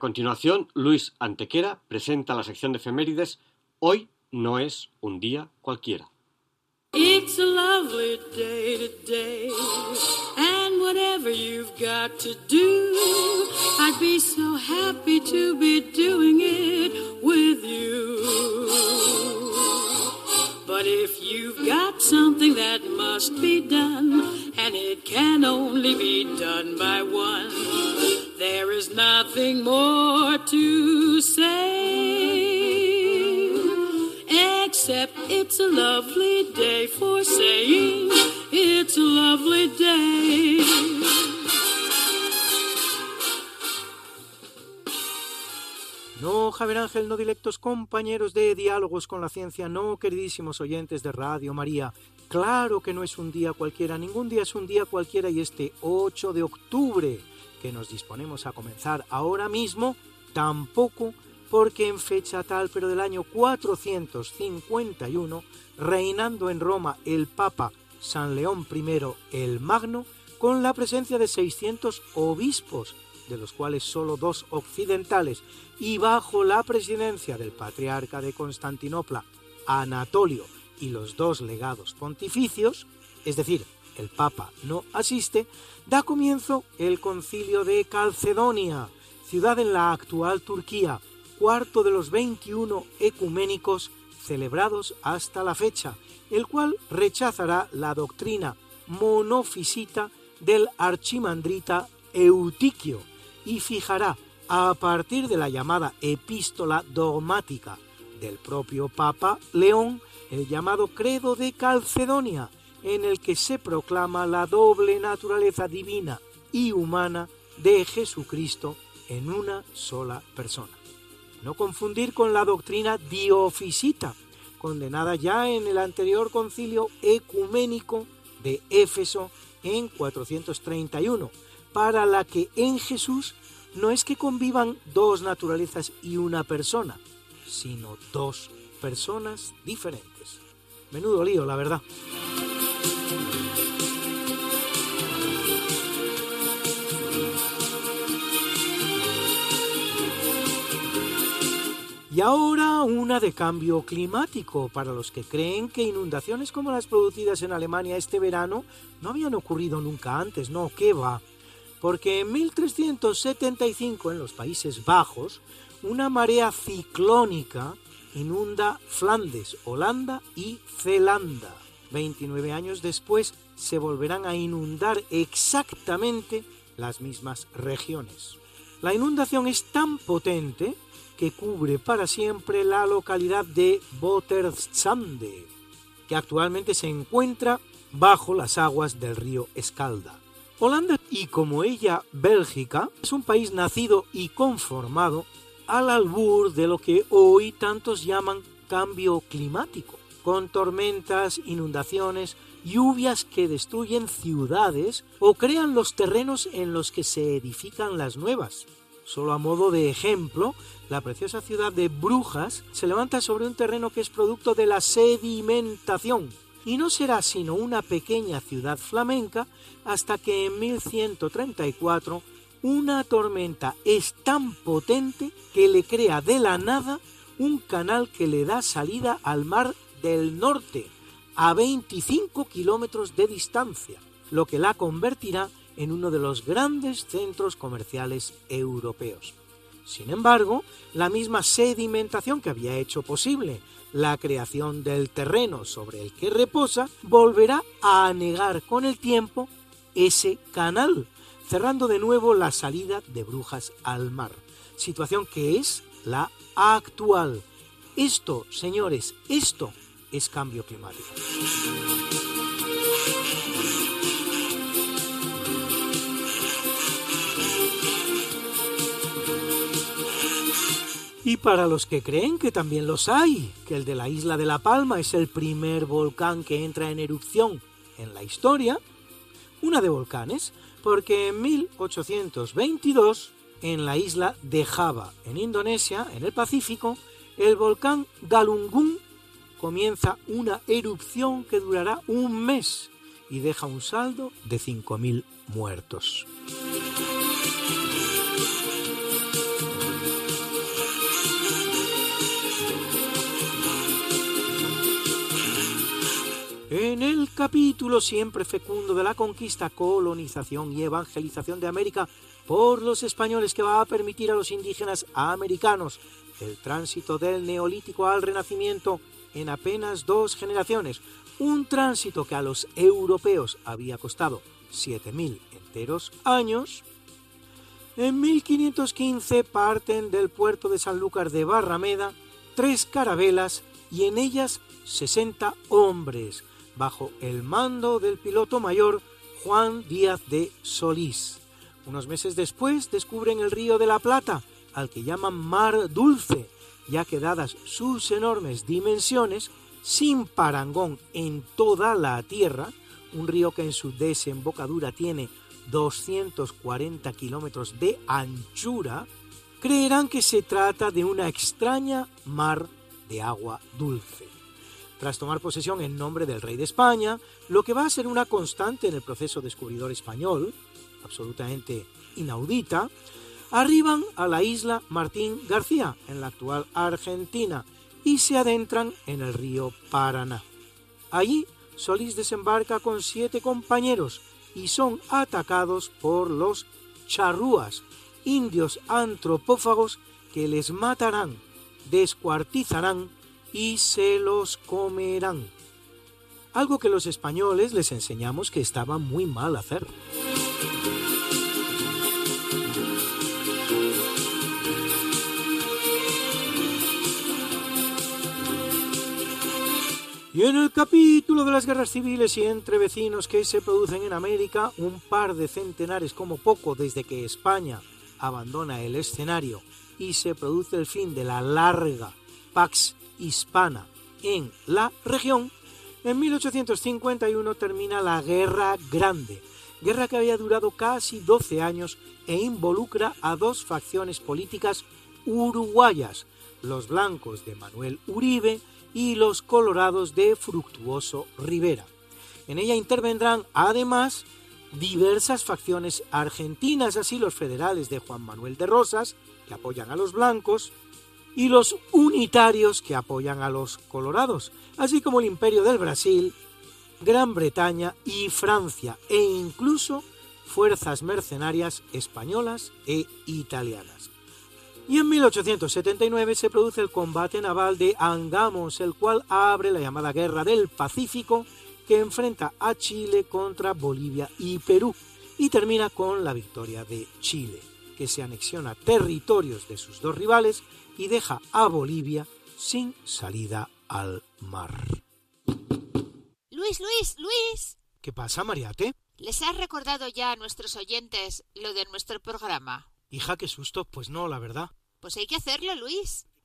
continuación, Luis Antequera presenta la sección de efemérides Hoy no es un día cualquiera. It's a lovely day today, and whatever you've got to do, I'd be so happy to be doing it with you. But if you've got something that must be done, and it can only be done by one, there is nothing more to say. Except it's a lovely day for saying it's a lovely day. No, Javier Ángel, no directos compañeros de Diálogos con la Ciencia, no, queridísimos oyentes de Radio María. Claro que no es un día cualquiera, ningún día es un día cualquiera y este 8 de octubre que nos disponemos a comenzar ahora mismo, tampoco porque en fecha tal, pero del año 451, reinando en Roma el Papa San León I el Magno, con la presencia de 600 obispos, de los cuales solo dos occidentales, y bajo la presidencia del patriarca de Constantinopla, Anatolio, y los dos legados pontificios, es decir, el Papa no asiste, da comienzo el concilio de Calcedonia, ciudad en la actual Turquía, cuarto de los 21 ecuménicos celebrados hasta la fecha, el cual rechazará la doctrina monofisita del archimandrita Eutiquio y fijará a partir de la llamada epístola dogmática del propio Papa León el llamado Credo de Calcedonia, en el que se proclama la doble naturaleza divina y humana de Jesucristo en una sola persona. No confundir con la doctrina diofisita, condenada ya en el anterior concilio ecuménico de Éfeso en 431, para la que en Jesús no es que convivan dos naturalezas y una persona, sino dos personas diferentes. Menudo lío, la verdad. Y ahora una de cambio climático para los que creen que inundaciones como las producidas en Alemania este verano no habían ocurrido nunca antes, no, ¿qué va? Porque en 1375 en los Países Bajos una marea ciclónica inunda Flandes, Holanda y Zelanda. 29 años después se volverán a inundar exactamente las mismas regiones. La inundación es tan potente que cubre para siempre la localidad de Botersande, que actualmente se encuentra bajo las aguas del río Escalda. Holanda, y como ella Bélgica, es un país nacido y conformado al albur de lo que hoy tantos llaman cambio climático, con tormentas, inundaciones, lluvias que destruyen ciudades o crean los terrenos en los que se edifican las nuevas. Solo a modo de ejemplo, la preciosa ciudad de Brujas se levanta sobre un terreno que es producto de la sedimentación. Y no será sino una pequeña ciudad flamenca hasta que en 1134 una tormenta es tan potente que le crea de la nada un canal que le da salida al mar del norte a 25 kilómetros de distancia, lo que la convertirá en uno de los grandes centros comerciales europeos. Sin embargo, la misma sedimentación que había hecho posible la creación del terreno sobre el que reposa volverá a anegar con el tiempo ese canal, cerrando de nuevo la salida de Brujas al mar, situación que es la actual. Esto, señores, esto es cambio climático. Y para los que creen que también los hay, que el de la isla de La Palma es el primer volcán que entra en erupción en la historia, una de volcanes, porque en 1822, en la isla de Java, en Indonesia, en el Pacífico, el volcán Galunggung comienza una erupción que durará un mes y deja un saldo de 5.000 muertos. Capítulo siempre fecundo de la conquista, colonización y evangelización de América por los españoles que va a permitir a los indígenas americanos el tránsito del neolítico al renacimiento en apenas dos generaciones, un tránsito que a los europeos había costado 7.000 enteros años, en 1515 parten del puerto de Sanlúcar de Barrameda tres carabelas y en ellas 60 hombres, bajo el mando del piloto mayor Juan Díaz de Solís. Unos meses después descubren el río de la Plata, al que llaman Mar Dulce, ya que dadas sus enormes dimensiones, sin parangón en toda la Tierra, un río que en su desembocadura tiene 240 kilómetros de anchura, creerán que se trata de una extraña mar de agua dulce. Tras tomar posesión en nombre del rey de España, lo que va a ser una constante en el proceso descubridor español, absolutamente inaudita, arriban a la isla Martín García, en la actual Argentina, y se adentran en el río Paraná. Allí Solís desembarca con siete compañeros y son atacados por los charrúas, indios antropófagos que les matarán, descuartizarán y se los comerán. Algo que los españoles les enseñamos que estaba muy mal hacer. Y en el capítulo de las guerras civiles y entre vecinos que se producen en América, un par de centenares como poco desde que España abandona el escenario y se produce el fin de la larga Pax Hispana en la región, en 1851 termina la Guerra Grande, guerra que había durado casi 12 años e involucra a dos facciones políticas uruguayas, los blancos de Manuel Uribe y los Colorados de Fructuoso Rivera. En ella intervendrán además diversas facciones argentinas, así los federales de Juan Manuel de Rosas, que apoyan a los blancos, y los unitarios que apoyan a los colorados, así como el imperio del Brasil, Gran Bretaña y Francia, e incluso fuerzas mercenarias españolas e italianas. Y en 1879 se produce el combate naval de Angamos, el cual abre la llamada Guerra del Pacífico, que enfrenta a Chile contra Bolivia y Perú, y termina con la victoria de Chile, que se anexiona territorios de sus dos rivales y deja a Bolivia sin salida al mar. Luis, Luis, Luis. ¿Qué pasa, Mariate? ¿Les has recordado ya a nuestros oyentes lo de nuestro programa? Hija, qué susto. Pues no, la verdad. Pues hay que hacerlo, Luis.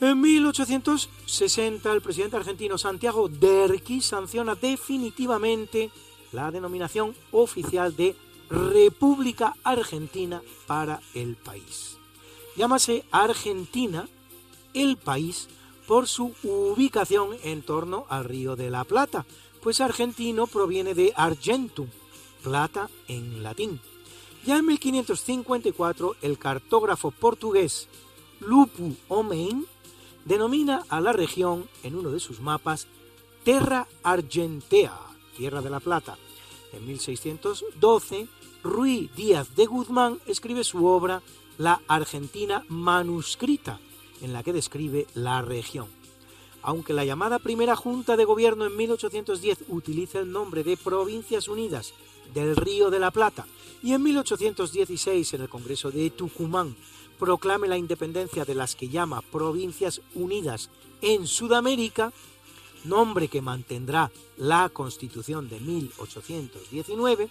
En 1860 el presidente argentino Santiago Derqui sanciona definitivamente la denominación oficial de República Argentina para el país. Llámase Argentina el país por su ubicación en torno al río de la Plata, pues argentino proviene de argentum, plata en latín. Ya en 1554 el cartógrafo portugués Lupu Omein denomina a la región en uno de sus mapas Terra Argentea, Tierra de la Plata. En 1612, Ruy Díaz de Guzmán escribe su obra La Argentina manuscrita, en la que describe la región. Aunque la llamada primera Junta de Gobierno en 1810 utiliza el nombre de Provincias Unidas del Río de la Plata y en 1816 en el Congreso de Tucumán proclame la independencia de las que llama Provincias Unidas en Sudamérica, nombre que mantendrá la Constitución de 1819,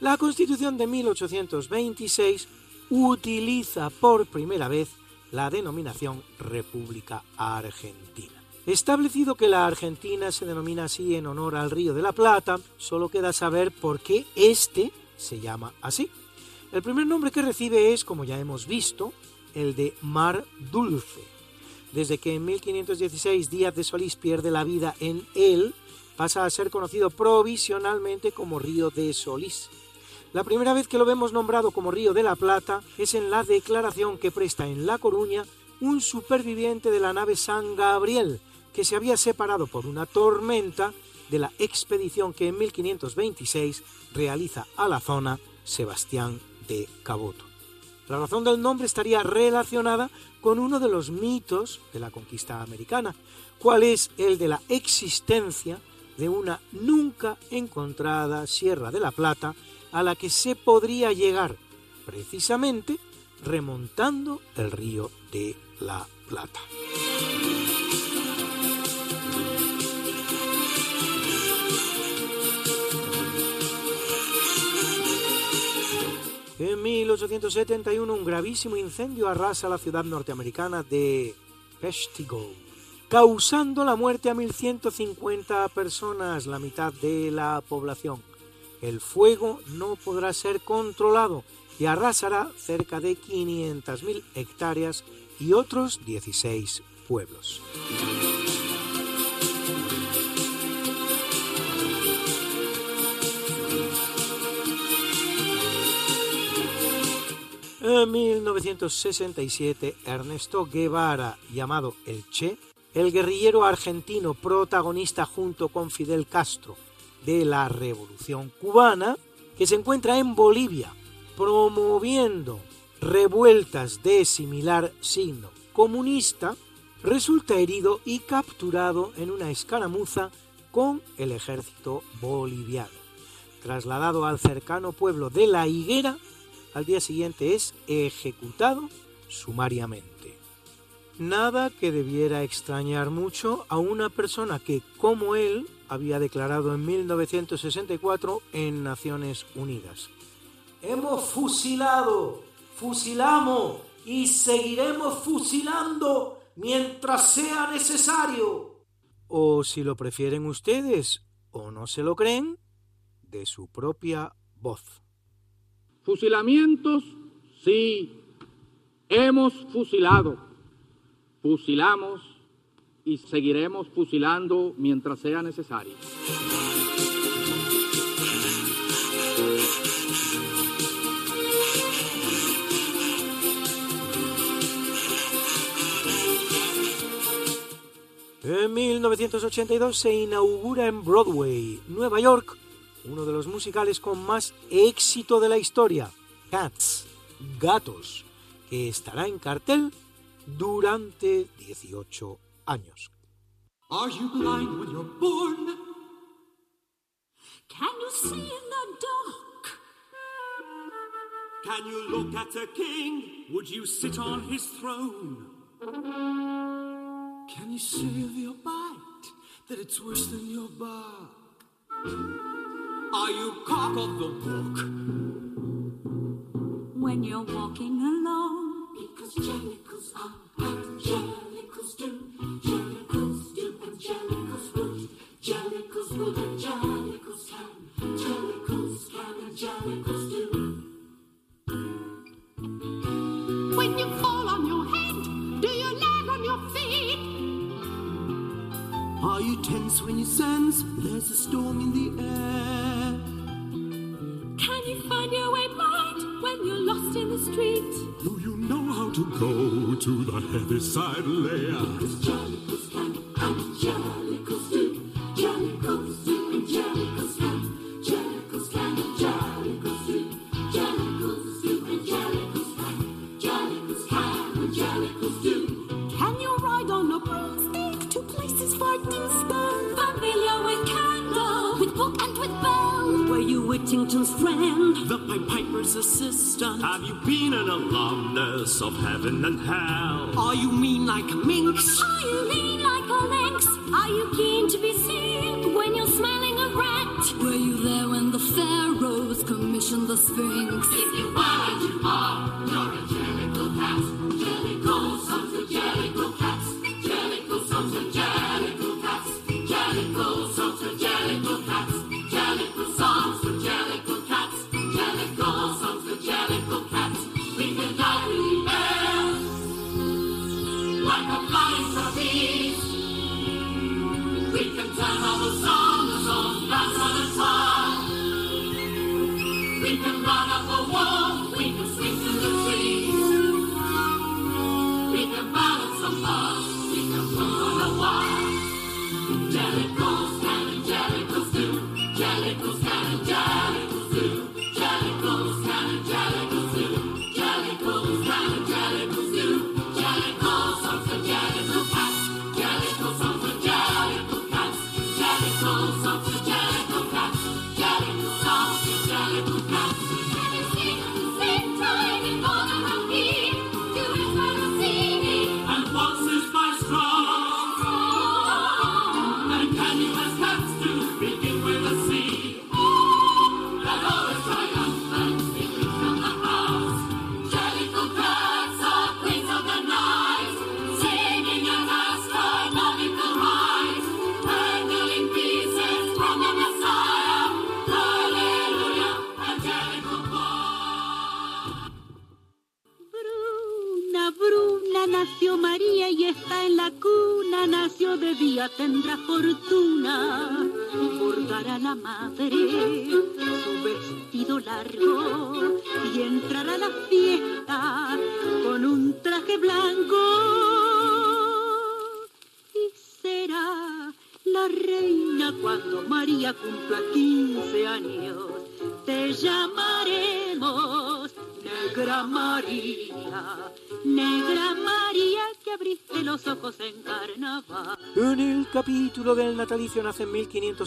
la Constitución de 1826 utiliza por primera vez la denominación República Argentina. Establecido que la Argentina se denomina así en honor al Río de la Plata, solo queda saber por qué este se llama así. El primer nombre que recibe es, como ya hemos visto, el de Mar Dulce. Desde que en 1516 Díaz de Solís pierde la vida en él, pasa a ser conocido provisionalmente como Río de Solís. La primera vez que lo vemos nombrado como Río de la Plata es en la declaración que presta en La Coruña un superviviente de la nave San Gabriel, que se había separado por una tormenta de la expedición que en 1526 realiza a la zona Sebastián Caboto. La razón del nombre estaría relacionada con uno de los mitos de la conquista americana, cual es el de la existencia de una nunca encontrada Sierra de la Plata a la que se podría llegar precisamente remontando el río de la Plata. En 1871 un gravísimo incendio arrasa la ciudad norteamericana de Peshtigo, causando la muerte a 1.150 personas, la mitad de la población. El fuego no podrá ser controlado y arrasará cerca de 500.000 hectáreas y otros 16 pueblos. En 1967, Ernesto Guevara, llamado El Che, el guerrillero argentino protagonista junto con Fidel Castro de la Revolución Cubana, que se encuentra en Bolivia promoviendo revueltas de similar signo comunista, resulta herido y capturado en una escaramuza con el ejército boliviano. Trasladado al cercano pueblo de La Higuera, al día siguiente es ejecutado sumariamente. Nada que debiera extrañar mucho a una persona que, como él, había declarado en 1964 en Naciones Unidas. Hemos fusilado, fusilamos y seguiremos fusilando mientras sea necesario. O si lo prefieren ustedes o no se lo creen, de su propia voz. Fusilamientos, sí, hemos fusilado, fusilamos y seguiremos fusilando mientras sea necesario. En 1982 se inaugura en Broadway, Nueva York, uno de los musicales con más éxito de la historia, Cats, Gatos, que estará en cartel durante 18 años. Are you blind when you're born? Can you see in the dark? Can you look at a king? Would you sit on his throne? Can you save your bite that it's worse than your bark? Are you cock of the walk? When you're walking alone, because jellicles are to the of heaven and hell. Are you mean like a minx? Are you mean like a lynx? Are you keen to be seen when you're smelling a rat? Were you there when the pharaohs commissioned the Sphinx?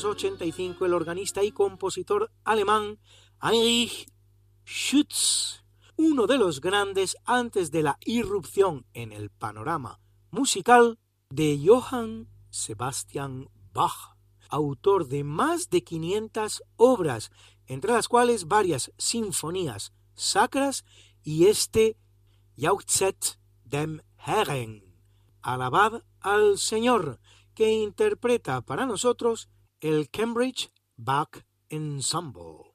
el organista y compositor alemán Heinrich Schütz, uno de los grandes antes de la irrupción en el panorama musical de Johann Sebastian Bach, autor de más de 500 obras, entre las cuales varias sinfonías sacras y este Jauchzet dem Herren, Alabad al Señor, que interpreta para nosotros el Cambridge Bach Ensemble.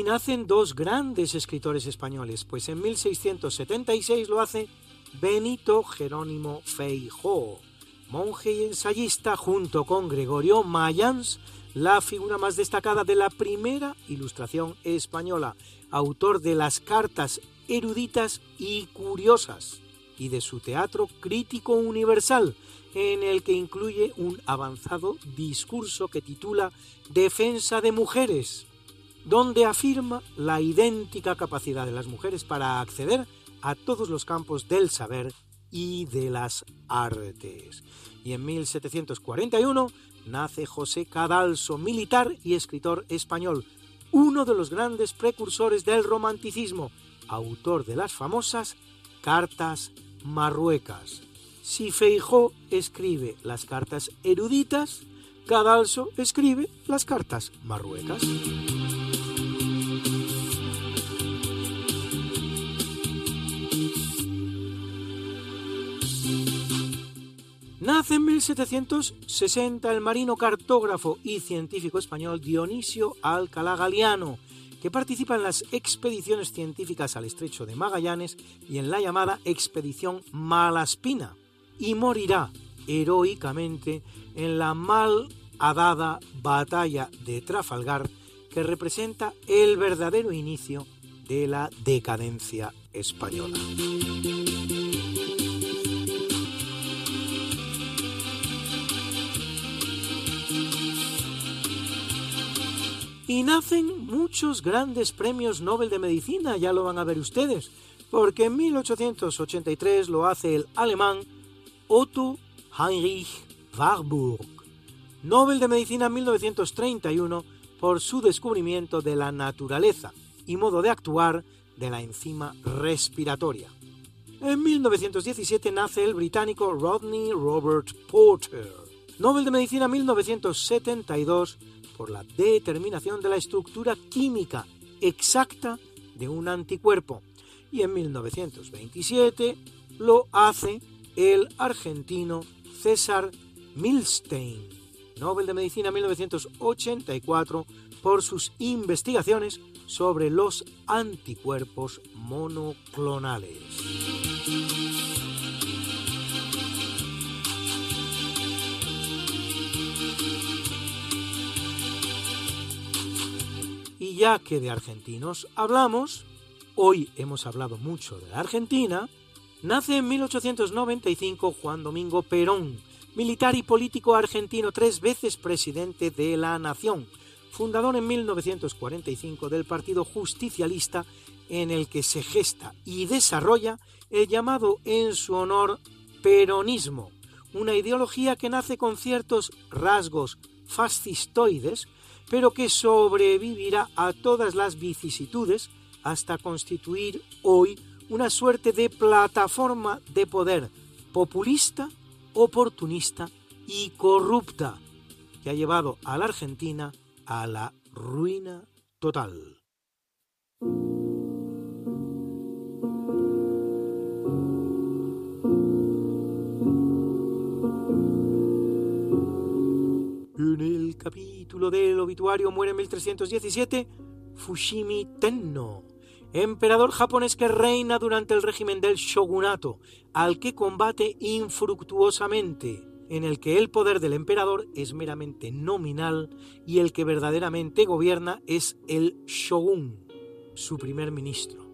Y nacen dos grandes escritores españoles, pues en 1676 lo hace Benito Jerónimo Feijó, monje y ensayista junto con Gregorio Mayans, la figura más destacada de la primera ilustración española, autor de las cartas eruditas y curiosas y de su teatro crítico universal, en el que incluye un avanzado discurso que titula Defensa de Mujeres, donde afirma la idéntica capacidad de las mujeres para acceder a todos los campos del saber y de las artes. Y en 1741 nace José Cadalso, militar y escritor español, uno de los grandes precursores del romanticismo, autor de las famosas Cartas Marruecas. Si Feijó escribe las cartas eruditas, Cadalso escribe las cartas marruecas. Nace en 1760 el marino cartógrafo y científico español Dionisio Alcalá Galiano, que participa en las expediciones científicas al estrecho de Magallanes y en la llamada Expedición Malaspina, y morirá heroicamente en la malhadada batalla de Trafalgar, que representa el verdadero inicio de la decadencia española. Y nacen muchos grandes premios Nobel de Medicina, ya lo van a ver ustedes, porque en 1883 lo hace el alemán Otto Heinrich Warburg, Nobel de Medicina en 1931 por su descubrimiento de la naturaleza y modo de actuar de la enzima respiratoria. En 1917 nace el británico Rodney Robert Porter, Nobel de Medicina 1972 por la determinación de la estructura química exacta de un anticuerpo. Y en 1927 lo hace el argentino César Milstein, Nobel de Medicina 1984, por sus investigaciones sobre los anticuerpos monoclonales. Ya que de argentinos hablamos, hoy hemos hablado mucho de la Argentina, nace en 1895 Juan Domingo Perón, militar y político argentino, tres veces presidente de la nación, fundador en 1945 del Partido Justicialista, en el que se gesta y desarrolla el llamado en su honor peronismo, una ideología que nace con ciertos rasgos fascistoides, pero que sobrevivirá a todas las vicisitudes hasta constituir hoy una suerte de plataforma de poder populista, oportunista y corrupta que ha llevado a la Argentina a la ruina total. En el capítulo del obituario muere en 1317 Fushimi Tenno, emperador japonés que reina durante el régimen del shogunato, al que combate infructuosamente, en el que el poder del emperador es meramente nominal y el que verdaderamente gobierna es el shogun, su primer ministro.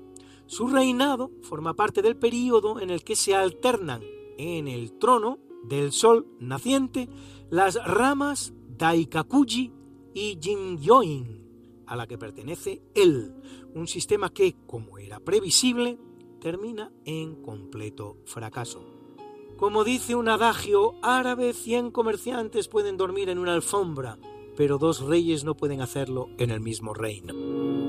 Su reinado forma parte del período en el que se alternan en el trono del sol naciente las ramas Daikakuji y Jinyoin, a la que pertenece él, un sistema que, como era previsible, termina en completo fracaso. Como dice un adagio árabe, cien comerciantes pueden dormir en una alfombra, pero dos reyes no pueden hacerlo en el mismo reino.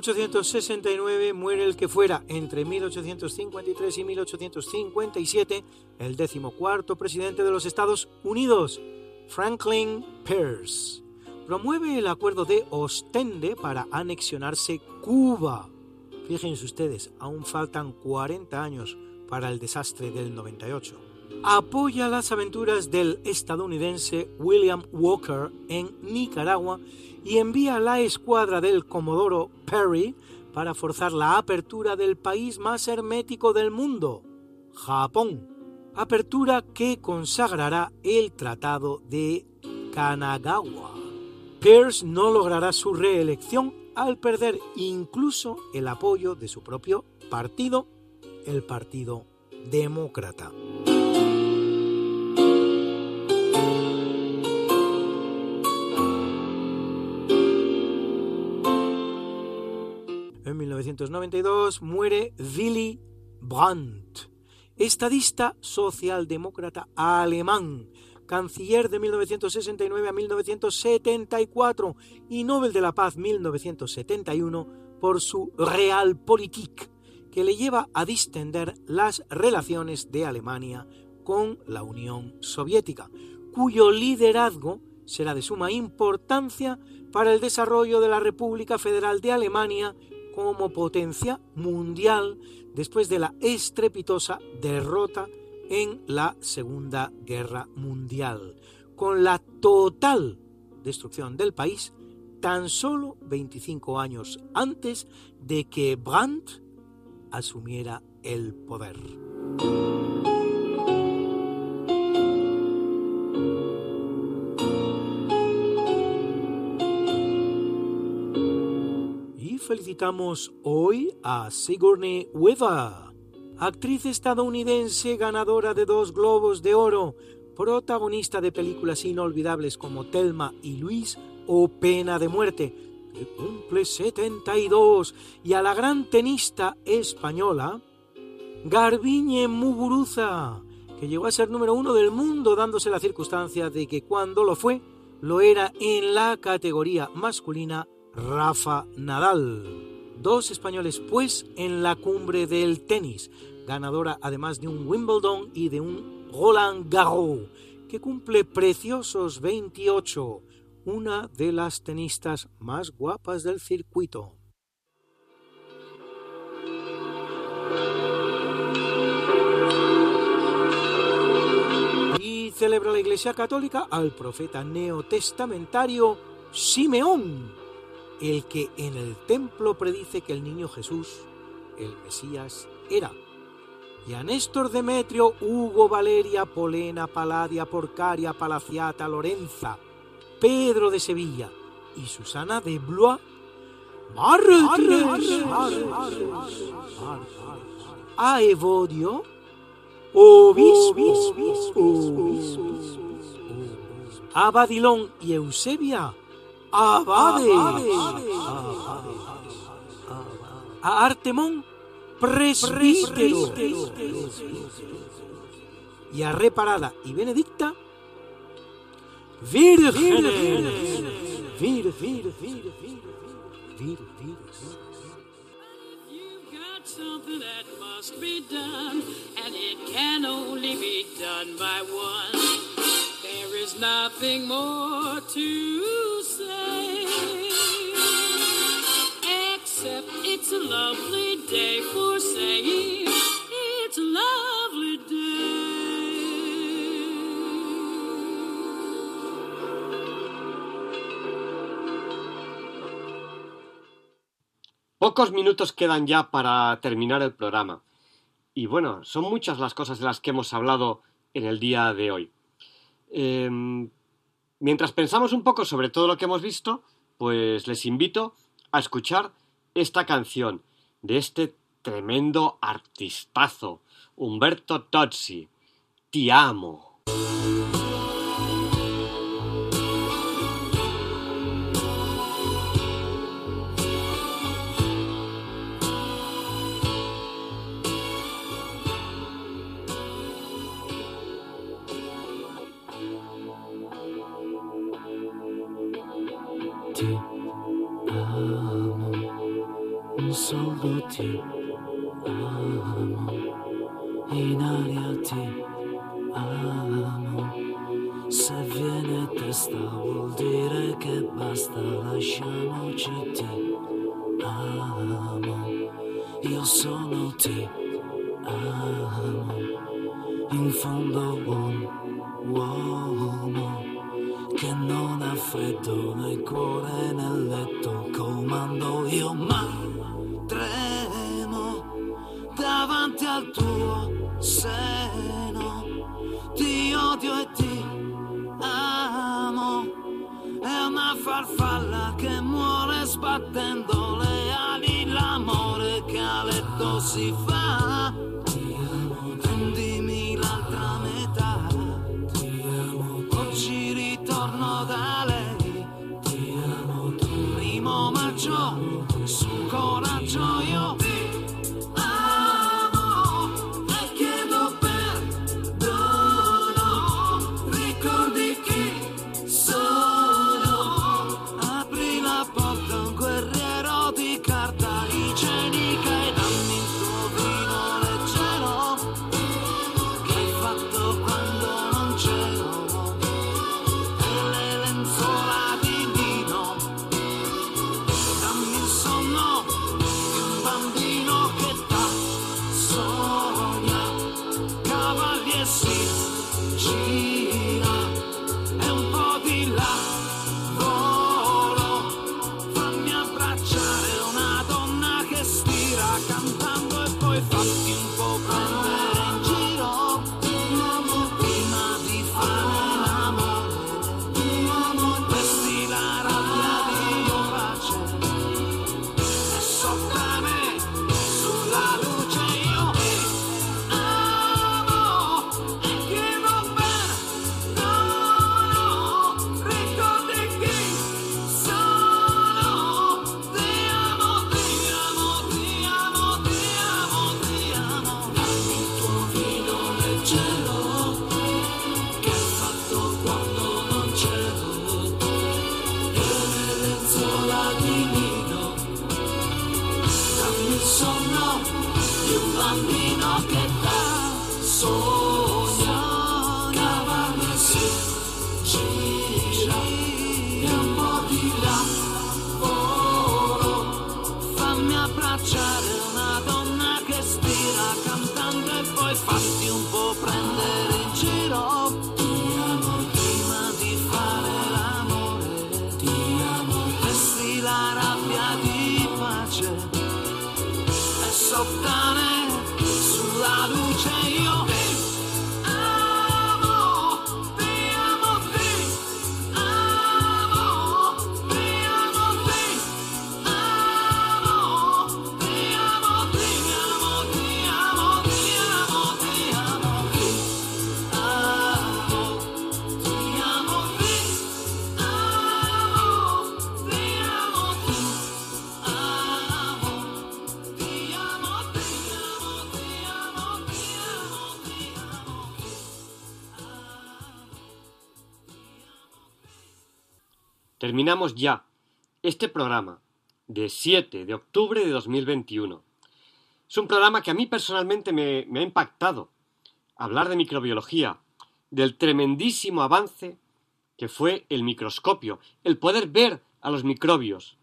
1869 muere el que fuera entre 1853 y 1857 el decimocuarto presidente de los Estados Unidos, Franklin Pierce. Promueve el acuerdo de Ostende para anexionarse Cuba. Fíjense ustedes, aún faltan 40 años para el desastre del 98. Apoya las aventuras del estadounidense William Walker en Nicaragua y envía la escuadra del Comodoro Perry para forzar la apertura del país más hermético del mundo, Japón. Apertura que consagrará el Tratado de Kanagawa. Pierce no logrará su reelección al perder incluso el apoyo de su propio partido, el Partido Demócrata. 1992 muere Willy Brandt, estadista socialdemócrata alemán, canciller de 1969 a 1974 y Nobel de la Paz 1971 por su Realpolitik, que le lleva a distender las relaciones de Alemania con la Unión Soviética, cuyo liderazgo será de suma importancia para el desarrollo de la República Federal de Alemania como potencia mundial después de la estrepitosa derrota en la Segunda Guerra Mundial, con la total destrucción del país tan solo 25 años antes de que Brandt asumiera el poder. Felicitamos hoy a Sigourney Weaver, actriz estadounidense ganadora de dos Globos de Oro, protagonista de películas inolvidables como Telma y Luis o Pena de Muerte, que cumple 72, y a la gran tenista española Garbiñe Muguruza, que llegó a ser número uno del mundo dándose la circunstancia de que cuando lo fue, lo era en la categoría masculina Rafa Nadal. Dos españoles pues en la cumbre del tenis, ganadora además de un Wimbledon y de un Roland Garros, que cumple preciosos 28, una de las tenistas más guapas del circuito. Y celebra la Iglesia Católica al profeta neotestamentario Simeón, el que en el templo predice que el niño Jesús, el Mesías, era. Y a Néstor Demetrio, Hugo, Valeria, Polena, Paladia, Porcaria, Palaciata, Lorenza, Pedro de Sevilla y Susana de Blois, mártires, a Evodio, obispo, a Badilón y Eusebia, abades, a Artemón, presbítero, y a Reparada y Benedicta, vírgenes, vir, vir, vir, vir, vir, vir. got something that must be done, and it can only be done by one. There is nothing more to say, except it's a lovely day for saying it's a lovely Pocos minutos quedan ya para terminar el programa. Y bueno, son muchas las cosas de las que hemos hablado en el día de hoy. Em, mientras pensamos un poco sobre todo lo que hemos visto, pues les invito a escuchar esta canción de este tremendo artistazo, Humberto Tozzi, Ti amo. Ti amo, in aria ti amo. Se viene testa vuol dire che basta, lasciamoci ti amo. Io sono ti amo. In fondo un uomo che non ha freddo nel cuore nel letto comando io ma tremo davanti al tuo seno. Ti odio e ti amo. È una farfalla che muore sbattendo le ali. L'amore che a letto si fa she Terminamos ya este programa de 7 de octubre de 2021. Es un programa que a mí personalmente me, ha impactado. Hablar de microbiología, del tremendísimo avance que fue el microscopio, el poder ver a los microbios,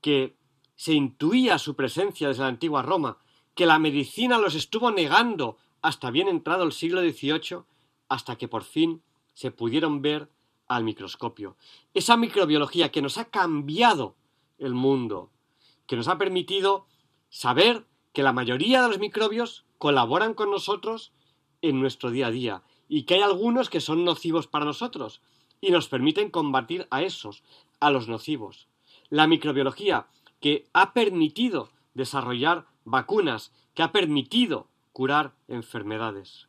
que se intuía su presencia desde la antigua Roma, que la medicina los estuvo negando hasta bien entrado el siglo XVIII, hasta que por fin se pudieron ver al microscopio. Esa microbiología que nos ha cambiado el mundo, que nos ha permitido saber que la mayoría de los microbios colaboran con nosotros en nuestro día a día y que hay algunos que son nocivos para nosotros y nos permiten combatir a esos, a los nocivos. La microbiología que ha permitido desarrollar vacunas, que ha permitido curar enfermedades.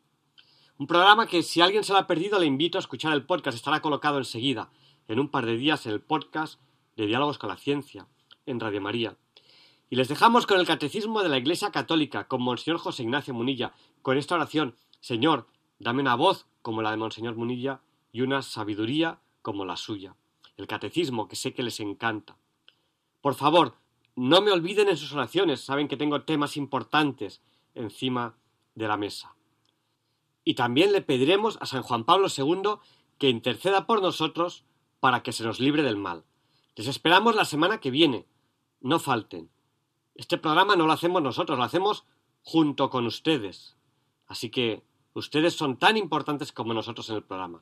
Un programa que si alguien se lo ha perdido le invito a escuchar el podcast, estará colocado enseguida, en un par de días, en el podcast de Diálogos con la Ciencia, en Radio María. Y les dejamos con el Catecismo de la Iglesia Católica, con Monseñor José Ignacio Munilla, con esta oración, Señor, dame una voz como la de Monseñor Munilla y una sabiduría como la suya. El Catecismo, que sé que les encanta. Por favor, no me olviden en sus oraciones, saben que tengo temas importantes encima de la mesa. Y también le pediremos a San Juan Pablo II que interceda por nosotros para que se nos libre del mal. Les esperamos la semana que viene. No falten. Este programa no lo hacemos nosotros, lo hacemos junto con ustedes. Así que ustedes son tan importantes como nosotros en el programa.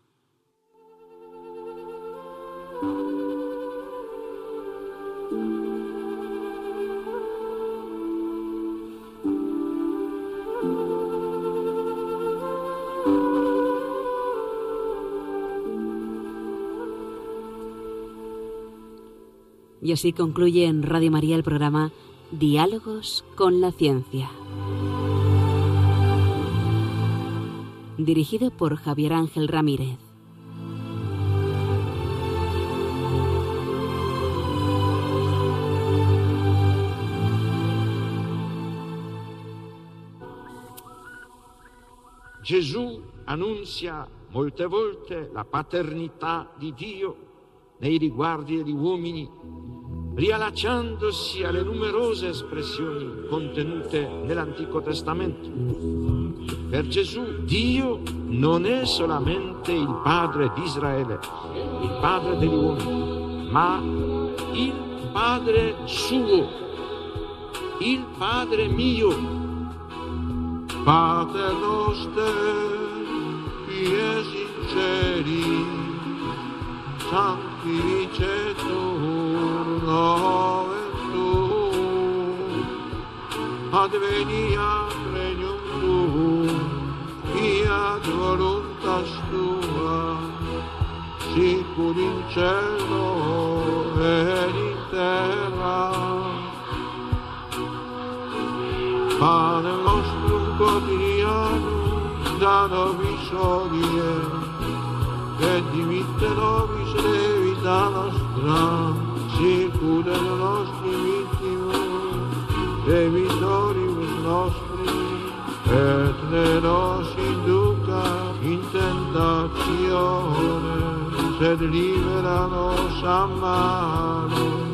Y así concluye en Radio María el programa Diálogos con la Ciencia. Dirigido por Javier Ángel Ramírez. Gesù annunzia molte volte la paternità di Dio nei riguardi degli uomini, riallacciandosi alle numerose espressioni contenute nell'Antico Testamento. Per Gesù Dio non è solamente il Padre di Israele, il Padre degli uomini, ma il Padre suo, il Padre mio. Pater noster, qui sinceri, sanctificetur Ove tuum, adveniat regnum tuum, fiat voluntas tua, sicur in cielo et in terra. Pane nostrum quotidianum da nobis odie, et dimitte nobis levita nostra, sicur et nostri vittimus, debitoribus nostri, et ne nos induca in tentatione, sed libera nos a malo.